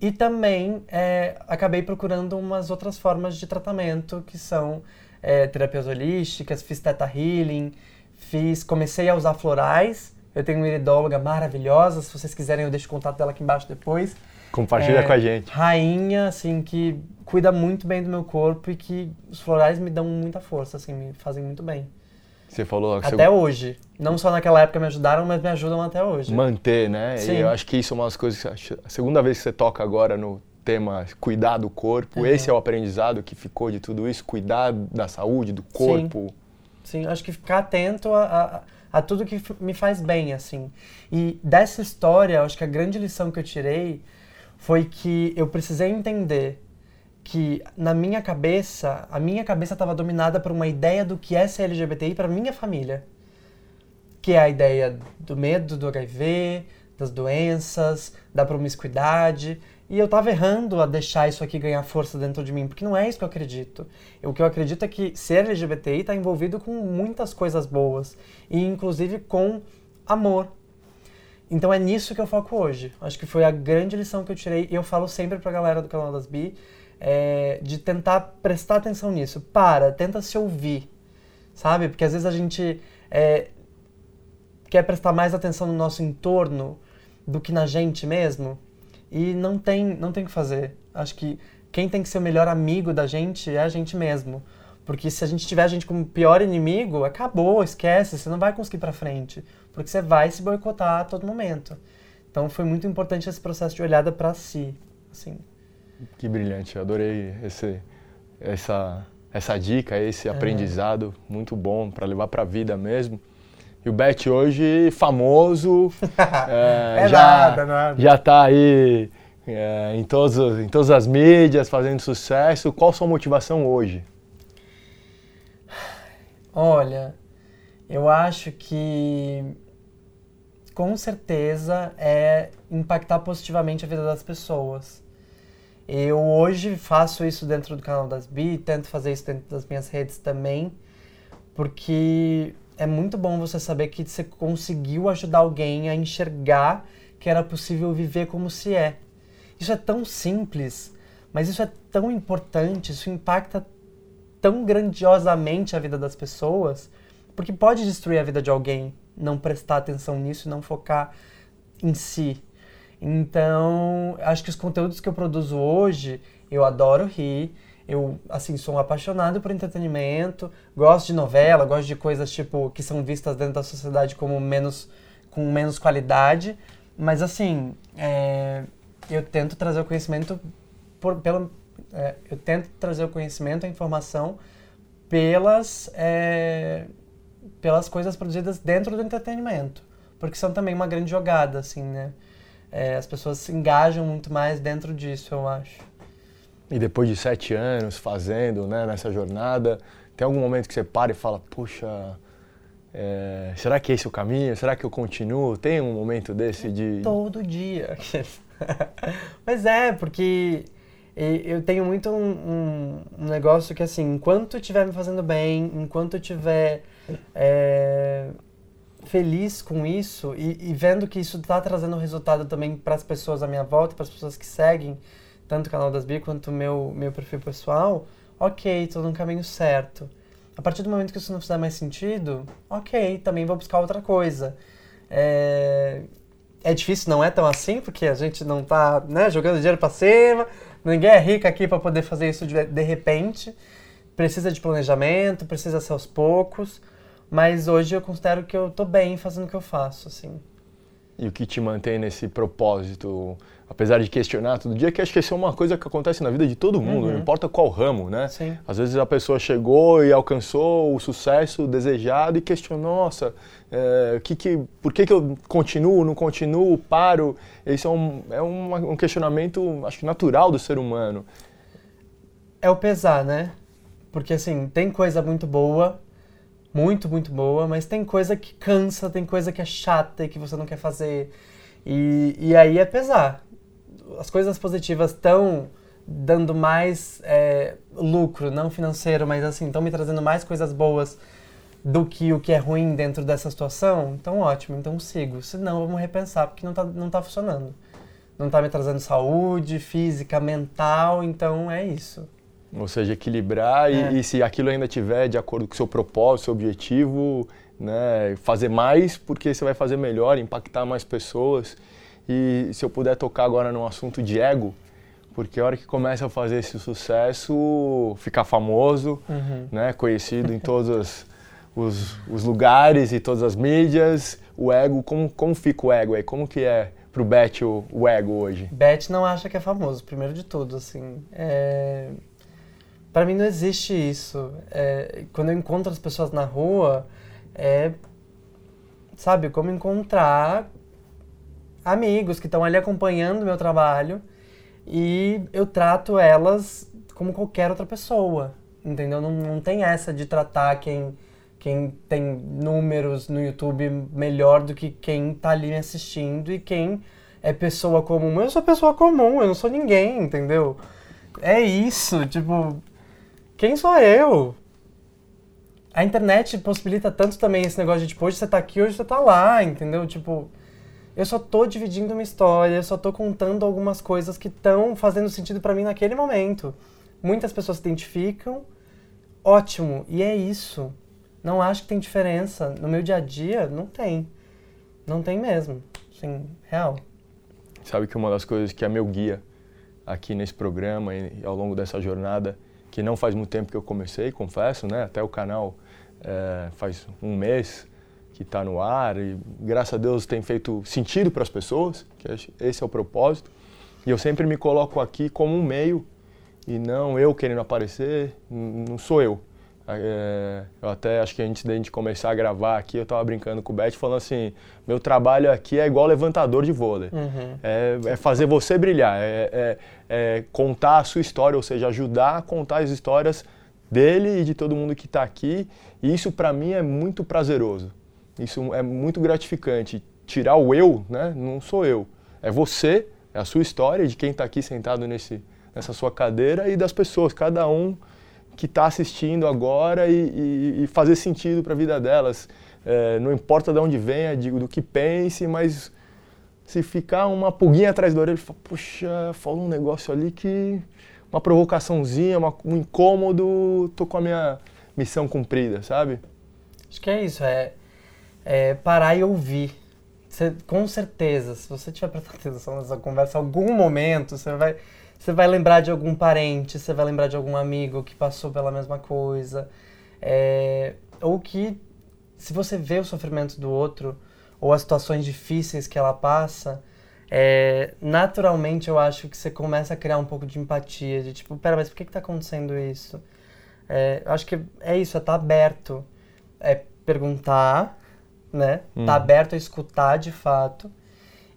e também é, acabei procurando umas outras formas de tratamento, que são é, terapias holísticas, fiz Theta Healing, fiz, comecei a usar florais. Eu tenho uma iridóloga maravilhosa, se vocês quiserem eu deixo o contato dela aqui embaixo depois. Compartilha é, com a gente. Rainha, assim, que cuida muito bem do meu corpo e que os florais me dão muita força, assim, me fazem muito bem. Você falou... Até você... hoje. Não só naquela época me ajudaram, mas me ajudam até hoje. Manter, né? Sim. E eu acho que isso é uma das coisas... A segunda vez que você toca agora no tema cuidar do corpo, Uhum. esse é o aprendizado que ficou de tudo isso, cuidar da saúde, do corpo. Sim, acho que ficar atento a, a, a tudo que me faz bem, assim. E dessa história, acho que a grande lição que eu tirei foi que eu precisei entender que na minha cabeça, a minha cabeça estava dominada por uma ideia do que é ser LGBTI para minha família. Que é a ideia do medo do HIV, das doenças, da promiscuidade. E eu tava errando a deixar isso aqui ganhar força dentro de mim, porque não é isso que eu acredito. O que eu acredito é que ser LGBTI está envolvido com muitas coisas boas, e inclusive com amor. Então é nisso que eu foco hoje. Acho que foi a grande lição que eu tirei, e eu falo sempre pra galera do canal das Bi, é, de tentar prestar atenção nisso. Para, tenta se ouvir, sabe? Porque às vezes a gente é, quer prestar mais atenção no nosso entorno do que na gente mesmo. E não tem, não tem o que fazer. Acho que quem tem que ser o melhor amigo da gente é a gente mesmo. Porque se a gente tiver a gente como pior inimigo, acabou, esquece, você não vai conseguir ir pra frente. Porque você vai se boicotar a todo momento. Então foi muito importante esse processo de olhada pra si, assim. Que brilhante, adorei esse, essa, essa dica, esse aprendizado muito bom para levar para a vida mesmo. E o Bet hoje famoso, (laughs) é, É já, nada, nada. já tá aí é, em, todos, os- em todas as mídias, fazendo sucesso. Qual sua motivação hoje? Olha, eu acho que com certeza é impactar positivamente a vida das pessoas. Eu hoje faço isso dentro do canal das Bi, tento fazer isso dentro das minhas redes também, porque é muito bom você saber que você conseguiu ajudar alguém a enxergar que era possível viver como se é. Isso é tão simples, mas isso é tão importante, isso impacta tão grandiosamente a vida das pessoas, porque pode destruir a vida de alguém não prestar atenção nisso e não focar em si. Então, acho que os conteúdos que eu produzo hoje, eu adoro rir, eu, assim, sou um apaixonado por entretenimento, gosto de novela, gosto de coisas, tipo, que são vistas dentro da sociedade como menos, com menos qualidade, mas, assim, é, eu tento trazer o conhecimento por, é, eu tento trazer o conhecimento, a informação pelas, é, pelas coisas produzidas dentro do entretenimento, porque são também uma grande jogada, assim, né? É, as pessoas se engajam muito mais dentro disso, eu acho. E depois de sete anos fazendo né, nessa jornada, tem algum momento que você para e fala, puxa, é, será que esse é o caminho? Será que eu continuo? Tem um momento desse de... Todo dia. (laughs) Mas é, porque eu tenho muito um, um- negócio que, assim, enquanto estiver me fazendo bem, enquanto eu estiver é, feliz com isso e, e vendo que isso está trazendo resultado também para as pessoas à minha volta, para as pessoas que seguem tanto o canal das Bi quanto o meu, meu perfil pessoal, ok, estou no caminho certo. A partir do momento que isso não fizer mais sentido, ok, também vou buscar outra coisa. É, é difícil, não é tão assim, porque a gente não tá né, jogando dinheiro para cima, ninguém é rico aqui para poder fazer isso de, de repente. Precisa de planejamento, precisa ser aos poucos, mas hoje eu considero que eu tô bem fazendo o que eu faço, assim. E o que te mantém nesse propósito? Apesar de questionar todo dia, que acho que isso é uma coisa que acontece na vida de todo mundo, uhum. não importa qual ramo, né? Sim. Às vezes a pessoa chegou e alcançou o sucesso desejado e questionou, nossa, é, que que, por que, que eu continuo, não continuo, paro? Esse é, um, é um, um questionamento, acho que natural do ser humano. É o pesar, né? Porque assim, tem coisa muito boa, muito, muito boa, mas tem coisa que cansa, tem coisa que é chata e que você não quer fazer. E, e aí é pesar as coisas positivas estão dando mais é, lucro, não financeiro, mas assim, estão me trazendo mais coisas boas do que o que é ruim dentro dessa situação, então ótimo, então sigo. Se não, vamos repensar, porque não está não tá funcionando. Não está me trazendo saúde física, mental, então é isso. Ou seja, equilibrar é. e, e, se aquilo ainda tiver de acordo com o seu propósito, seu objetivo, né, fazer mais, porque você vai fazer melhor, impactar mais pessoas. E se eu puder tocar agora no assunto de ego, porque a hora que começa a fazer esse sucesso, ficar famoso, uhum. né, conhecido em todos os, os, lugares e todas as mídias, o ego, como, como fica o ego aí? Como que é pro Bet o, o ego hoje? Bet não acha que é famoso, primeiro de tudo, assim. É... Para mim não existe isso. É... Quando eu encontro as pessoas na rua, é... Sabe, como encontrar amigos que estão ali acompanhando o meu trabalho e eu trato elas como qualquer outra pessoa, entendeu? Não, não tem essa de tratar quem, quem tem números no YouTube melhor do que quem tá ali me assistindo e quem é pessoa comum. Eu sou pessoa comum, eu não sou ninguém, entendeu? É isso, tipo, quem sou eu? A internet possibilita tanto também esse negócio de tipo, hoje você tá aqui, hoje você tá lá, entendeu? Tipo, eu só tô dividindo uma história, eu só tô contando algumas coisas que estão fazendo sentido para mim naquele momento. Muitas pessoas se identificam, ótimo, e é isso. Não acho que tem diferença. No meu dia a dia, não tem. Não tem mesmo. Sim, real. Sabe que uma das coisas que é meu guia aqui nesse programa e ao longo dessa jornada, que não faz muito tempo que eu comecei, confesso, né? Até o canal é, faz um mês, que está no ar e graças a Deus tem feito sentido para as pessoas, que esse é o propósito. E eu sempre me coloco aqui como um meio e não eu querendo aparecer, não sou eu. É, eu até acho que antes da gente começar a gravar aqui, eu estava brincando com o Beth falando assim, meu trabalho aqui é igual levantador de vôlei. Uhum. É, é, fazer você brilhar, é, é, é, contar a sua história, ou seja, ajudar a contar as histórias dele e de todo mundo que está aqui. E isso para mim é muito prazeroso. Isso é muito gratificante. Tirar o eu, né? Não sou eu. É você, é a sua história, de quem está aqui sentado nesse, nessa sua cadeira e das pessoas, cada um que está assistindo agora e, e, e, fazer sentido para a vida delas. É, não importa de onde venha, digo, do que pense, mas se ficar uma pulguinha atrás da orelha, fala, puxa, falou um negócio ali que. uma provocaçãozinha, uma, um incômodo, tô com a minha missão cumprida, sabe? Acho que é isso, é é, parar e ouvir. Você, com certeza, se você tiver prestando (laughs) atenção nessa conversa, algum momento você vai, você vai lembrar de algum parente, você vai lembrar de algum amigo que passou pela mesma coisa. É, ou que, se você vê o sofrimento do outro, ou as situações difíceis que ela passa, é, naturalmente eu acho que você começa a criar um pouco de empatia, de tipo, pera, mas por que está acontecendo isso? É, eu acho que é isso, é estar tá aberto, é perguntar, né? Hum. Tá aberto a escutar de fato.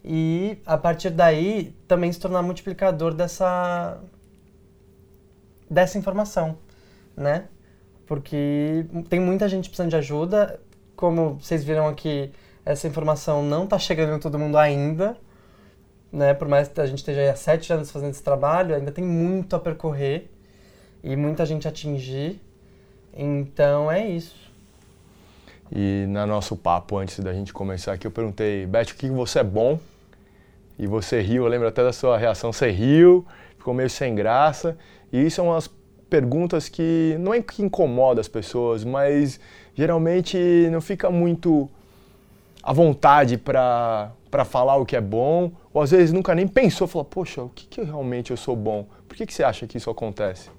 E a partir daí também se tornar multiplicador dessa dessa informação, né? Porque tem muita gente precisando de ajuda, como vocês viram aqui, essa informação não está chegando em todo mundo ainda, né? Por mais que a gente esteja há sete anos fazendo esse trabalho, ainda tem muito a percorrer e muita gente a atingir. Então é isso. E no nosso papo antes da gente começar aqui, eu perguntei, Beth, o que você é bom? E você riu, eu lembro até da sua reação, você riu, ficou meio sem graça. E isso é umas perguntas que não é que incomoda as pessoas, mas geralmente não fica muito à vontade para falar o que é bom, ou às vezes nunca nem pensou, falou, poxa, o que, que realmente eu sou bom? Por que, que você acha que isso acontece?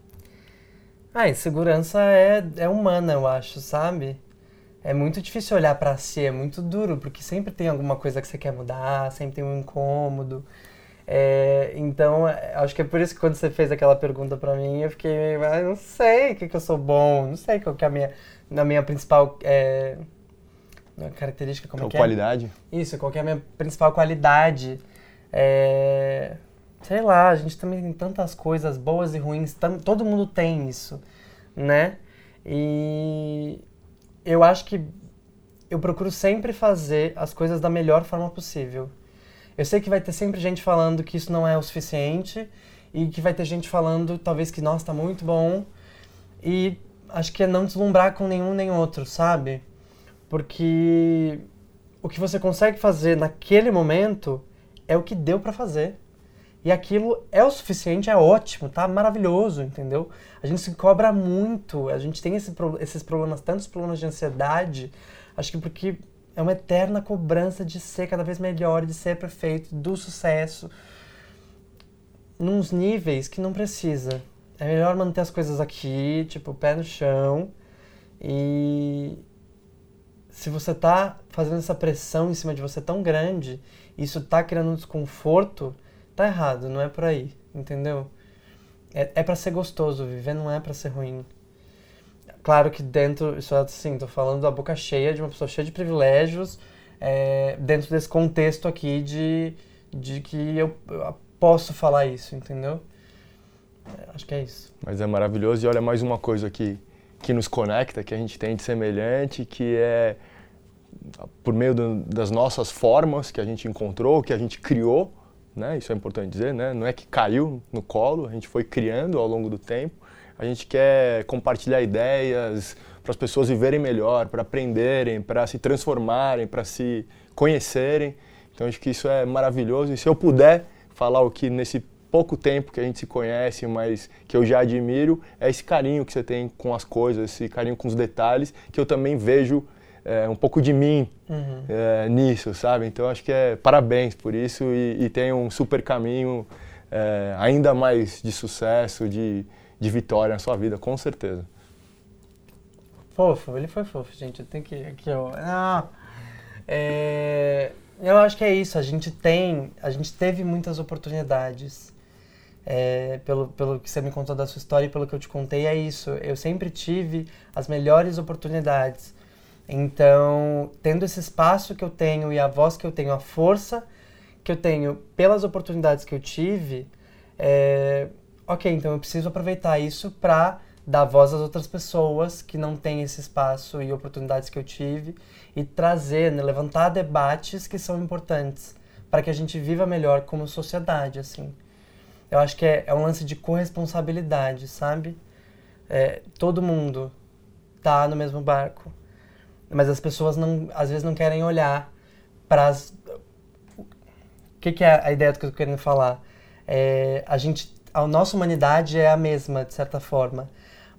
Ah, insegurança é, é humana, eu acho, sabe? É muito difícil olhar para si, é muito duro, porque sempre tem alguma coisa que você quer mudar, sempre tem um incômodo. É, então, é, acho que é por isso que quando você fez aquela pergunta para mim, eu fiquei, ah, não sei o que, que eu sou bom, não sei qual que é a minha, a minha principal é, característica, como é que é? qualidade? Isso, qual que é a minha principal qualidade. É, sei lá, a gente também tem tantas coisas boas e ruins, tam, todo mundo tem isso, né? E eu acho que eu procuro sempre fazer as coisas da melhor forma possível. Eu sei que vai ter sempre gente falando que isso não é o suficiente e que vai ter gente falando talvez que nossa, tá muito bom. E acho que é não deslumbrar com nenhum nem outro, sabe? Porque o que você consegue fazer naquele momento é o que deu para fazer. E aquilo é o suficiente, é ótimo, tá maravilhoso, entendeu? A gente se cobra muito, a gente tem esse, esses problemas, tantos problemas de ansiedade, acho que porque é uma eterna cobrança de ser cada vez melhor, de ser perfeito, do sucesso, nos níveis que não precisa. É melhor manter as coisas aqui, tipo, pé no chão, e se você tá fazendo essa pressão em cima de você tão grande, isso tá criando um desconforto, tá errado, não é por aí, entendeu? É, é para ser gostoso, viver não é para ser ruim. Claro que dentro, isso é assim, tô falando da boca cheia de uma pessoa cheia de privilégios, é, dentro desse contexto aqui de, de que eu, eu posso falar isso, entendeu? É, acho que é isso. Mas é maravilhoso e olha mais uma coisa que, que nos conecta, que a gente tem de semelhante, que é por meio do, das nossas formas que a gente encontrou, que a gente criou, né? Isso é importante dizer, né? Não é que caiu no colo, a gente foi criando ao longo do tempo. A gente quer compartilhar ideias para as pessoas viverem melhor, para aprenderem, para se transformarem, para se conhecerem. Então acho que isso é maravilhoso. E se eu puder falar o que nesse pouco tempo que a gente se conhece, mas que eu já admiro, é esse carinho que você tem com as coisas, esse carinho com os detalhes, que eu também vejo é, um pouco de mim uhum. é, nisso, sabe? Então acho que é parabéns por isso e, e tem um super caminho é, ainda mais de sucesso, de, de vitória na sua vida, com certeza. Fofo, ele foi fofo, gente. Eu tenho que. Aqui, ó. Não. É, eu acho que é isso. A gente tem. A gente teve muitas oportunidades. É, pelo, pelo que você me contou da sua história e pelo que eu te contei, é isso. Eu sempre tive as melhores oportunidades. Então, tendo esse espaço que eu tenho e a voz que eu tenho, a força que eu tenho pelas oportunidades que eu tive, é, ok, então eu preciso aproveitar isso para dar voz às outras pessoas que não têm esse espaço e oportunidades que eu tive e trazer, né, levantar debates que são importantes para que a gente viva melhor como sociedade, assim. Eu acho que é, é um lance de corresponsabilidade, sabe? É, todo mundo tá no mesmo barco mas as pessoas não, às vezes não querem olhar para as. O que, que, é a ideia do que eu estou querendo falar? É, a gente, a nossa humanidade é a mesma de certa forma,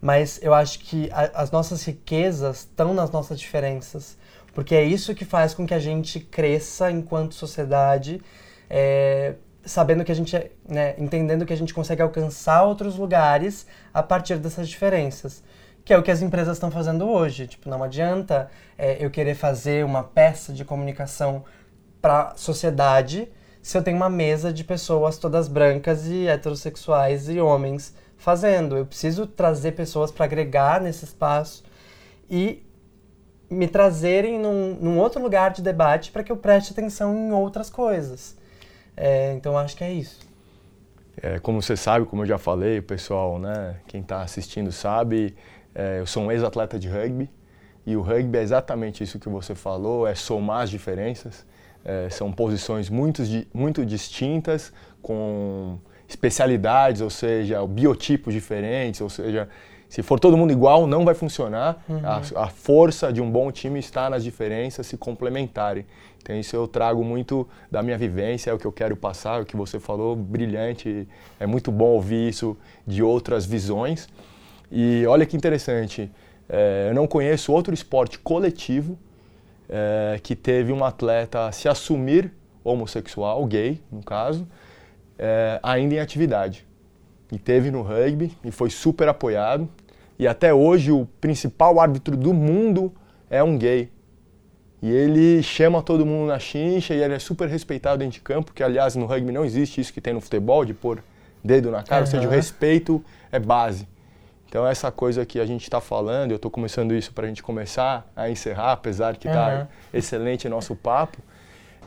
mas eu acho que a, as nossas riquezas estão nas nossas diferenças, porque é isso que faz com que a gente cresça enquanto sociedade. É, sabendo que a gente, né, entendendo que a gente consegue alcançar outros lugares a partir dessas diferenças que é o que as empresas estão fazendo hoje. Tipo, não adianta é, eu querer fazer uma peça de comunicação para a sociedade se eu tenho uma mesa de pessoas todas brancas e heterossexuais e homens fazendo. Eu preciso trazer pessoas para agregar nesse espaço e me trazerem num, num outro lugar de debate para que eu preste atenção em outras coisas. É, então, acho que é isso. É, como você sabe, como eu já falei, pessoal, né, quem está assistindo sabe, é, eu sou um ex-atleta de rugby e o rugby é exatamente isso que você falou, é somar as diferenças. É, são posições muito, muito distintas, com especialidades, ou seja, biotipos diferentes, ou seja, se for todo mundo igual, não vai funcionar. Uhum. A, a, força de um bom time está nas diferenças se complementarem. Então, isso eu trago muito da minha vivência, é o que eu quero passar, o que você falou, brilhante. É muito bom ouvir isso de outras visões. E olha que interessante, é, eu não conheço outro esporte coletivo é, que teve um atleta se assumir homossexual, gay no caso, é, ainda em atividade. E teve no rugby e foi super apoiado. E até hoje o principal árbitro do mundo é um gay. E ele chama todo mundo na chincha e ele é super respeitado dentro de campo, que aliás no rugby não existe isso que tem no futebol, de pôr dedo na cara, uhum. ou seja, o respeito é base. Então essa coisa que a gente está falando, eu estou começando isso para a gente começar a encerrar, apesar que está uhum. excelente nosso papo,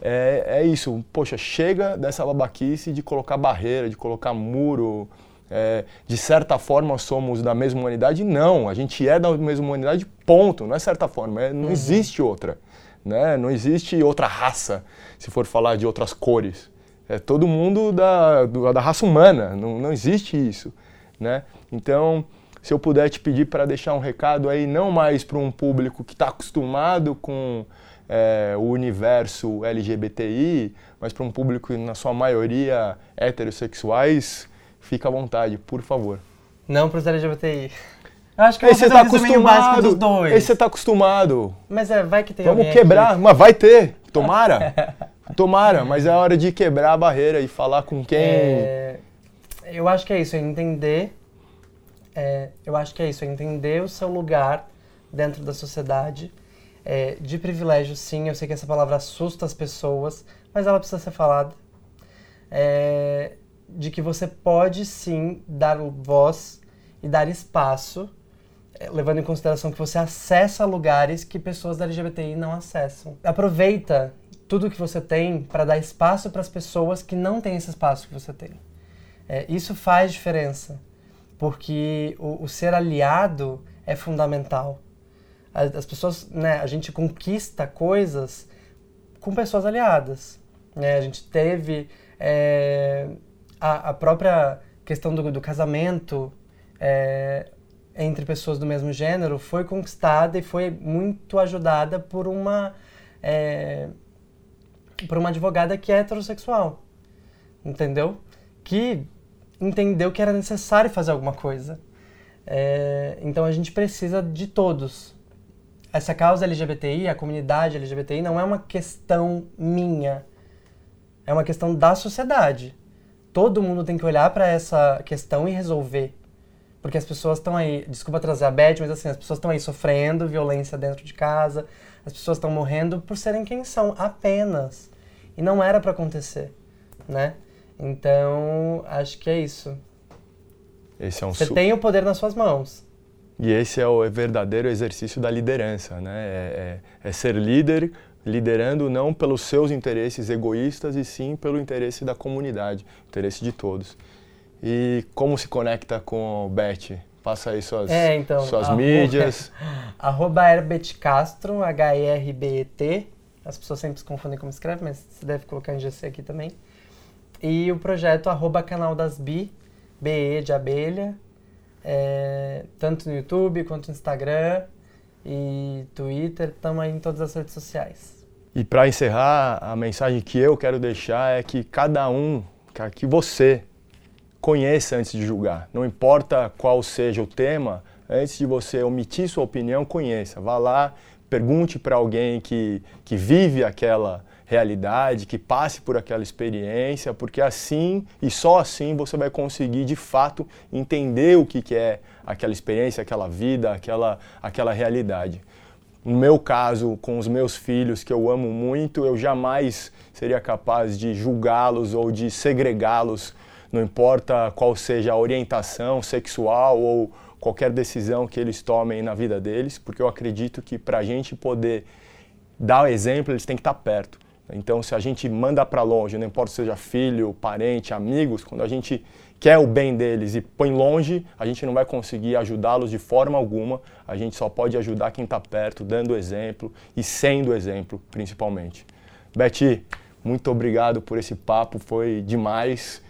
é, é, isso. Poxa, chega dessa babaquice de colocar barreira, de colocar muro. É, de certa forma somos da mesma humanidade? Não, a gente é da mesma humanidade, ponto. Não é certa forma, é, não uhum. existe outra. Né? Não existe outra raça, se for falar de outras cores. É todo mundo da, da raça humana, não, não existe isso. Né? Então, se eu puder te pedir para deixar um recado aí, não mais para um público que está acostumado com é, o universo LGBTI, mas para um público, na sua maioria, heterossexuais, fica à vontade, por favor. Não para os LGBTI. Eu acho que você tá acostumado. Dos dois. Esse você tá acostumado. Mas é, vai que tem Vamos quebrar, aqui. mas vai ter. (laughs) Tomara. Tomara, mas é hora de quebrar a barreira e falar com quem. É, eu acho que é isso, entender. É, eu acho que é isso, é entender o seu lugar dentro da sociedade. É, de privilégio, sim, eu sei que essa palavra assusta as pessoas, mas ela precisa ser falada. É, de que você pode sim dar voz e dar espaço é, levando em consideração que você acessa lugares que pessoas da LGBTI não acessam. Aproveita tudo que você tem para dar espaço para as pessoas que não têm esse espaço que você tem. É, isso faz diferença, porque o, o, ser aliado é fundamental. As, as pessoas, né, a gente conquista coisas com pessoas aliadas. Né? A gente teve é, a, a, própria questão do, do casamento. É, entre pessoas do mesmo gênero foi conquistada e foi muito ajudada por uma é, por uma advogada que é heterossexual, entendeu? Que entendeu que era necessário fazer alguma coisa. É, então a gente precisa de todos. Essa causa LGBTI, a comunidade LGBTI, não é uma questão minha, é uma questão da sociedade. Todo mundo tem que olhar para essa questão e resolver. Porque as pessoas estão aí, desculpa trazer a bad, mas assim, as pessoas estão aí sofrendo violência dentro de casa, as pessoas estão morrendo por serem quem são, apenas. E não era para acontecer, né? Então, acho que é isso. Esse é um Você su... tem o poder nas suas mãos. E esse é o verdadeiro exercício da liderança, né? É, é, é ser líder, liderando não pelos seus interesses egoístas, e sim pelo interesse da comunidade, interesse de todos. E como se conecta com o Bet? Passa aí suas, é, então, suas arroba, mídias. (laughs) arroba Herbet Castro, H-E-R-B-E-T. As pessoas sempre se confundem como escreve, mas você deve colocar em GC aqui também. E o projeto arroba canal das Bi, BE de abelha, é, tanto no YouTube quanto no Instagram e Twitter, estamos aí em todas as redes sociais. E para encerrar, a mensagem que eu quero deixar é que cada um, que você conheça antes de julgar. Não importa qual seja o tema, antes de você omitir sua opinião, conheça. Vá lá, pergunte para alguém que, que vive aquela realidade, que passe por aquela experiência, porque assim e só assim você vai conseguir de fato entender o que, que é aquela experiência, aquela vida, aquela, aquela realidade. No meu caso, com os meus filhos, que eu amo muito, eu jamais seria capaz de julgá-los ou de segregá-los não importa qual seja a orientação sexual ou qualquer decisão que eles tomem na vida deles, porque eu acredito que para a gente poder dar o exemplo, eles têm que estar perto. Então, se a gente manda para longe, não importa se seja filho, parente, amigos, quando a gente quer o bem deles e põe longe, a gente não vai conseguir ajudá-los de forma alguma. A gente só pode ajudar quem está perto, dando exemplo e sendo exemplo, principalmente. Betty, muito obrigado por esse papo, foi demais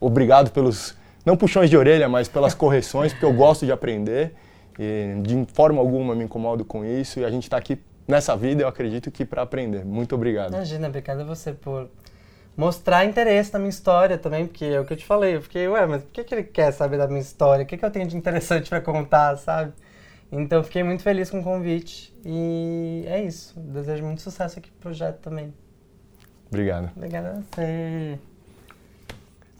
obrigado pelos, não puxões de orelha, mas pelas (laughs) correções, porque eu gosto de aprender. E de forma alguma me incomodo com isso e a gente está aqui nessa vida, eu acredito que para aprender. Muito obrigado. Imagina, obrigado a você por mostrar interesse na minha história também, porque é o que eu te falei. Eu fiquei, ué, mas por que, que ele quer saber da minha história? O que, que eu tenho de interessante para contar, sabe? Então, fiquei muito feliz com o convite e é isso. Desejo muito sucesso aqui pro projeto também. Obrigado. Obrigada a você.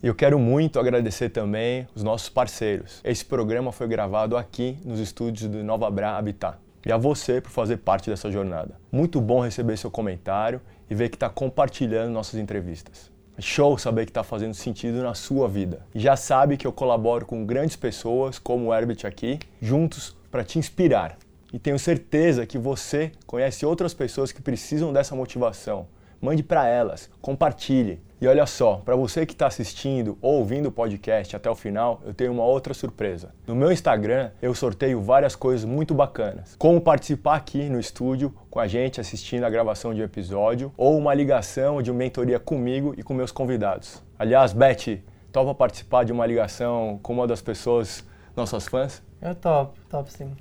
E eu quero muito agradecer também os nossos parceiros. Esse programa foi gravado aqui nos estúdios do Nova Bra Habitat. E a você por fazer parte dessa jornada. Muito bom receber seu comentário e ver que está compartilhando nossas entrevistas. É show saber que está fazendo sentido na sua vida. Já sabe que eu colaboro com grandes pessoas como o Herbert aqui, juntos para te inspirar. E tenho certeza que você conhece outras pessoas que precisam dessa motivação. Mande para elas, compartilhe. E olha só, para você que está assistindo ou ouvindo o podcast até o final, eu tenho uma outra surpresa. No meu Instagram, eu sorteio várias coisas muito bacanas, como participar aqui no estúdio com a gente assistindo a gravação de um episódio, ou uma ligação de uma mentoria comigo e com meus convidados. Aliás, Beth, topa participar de uma ligação com uma das pessoas, nossas fãs? Eu topo, topo sim.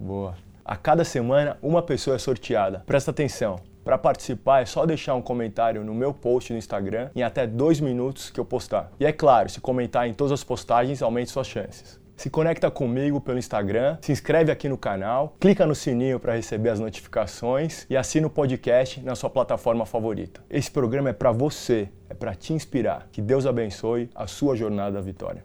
Boa. A cada semana, uma pessoa é sorteada. Presta atenção. Para participar é só deixar um comentário no meu post no Instagram em até dois minutos que eu postar. E é claro, se comentar em todas as postagens, aumente suas chances. Se conecta comigo pelo Instagram, se inscreve aqui no canal, clica no sininho para receber as notificações e assina o podcast na sua plataforma favorita. Esse programa é para você, é para te inspirar. Que Deus abençoe a sua jornada à vitória.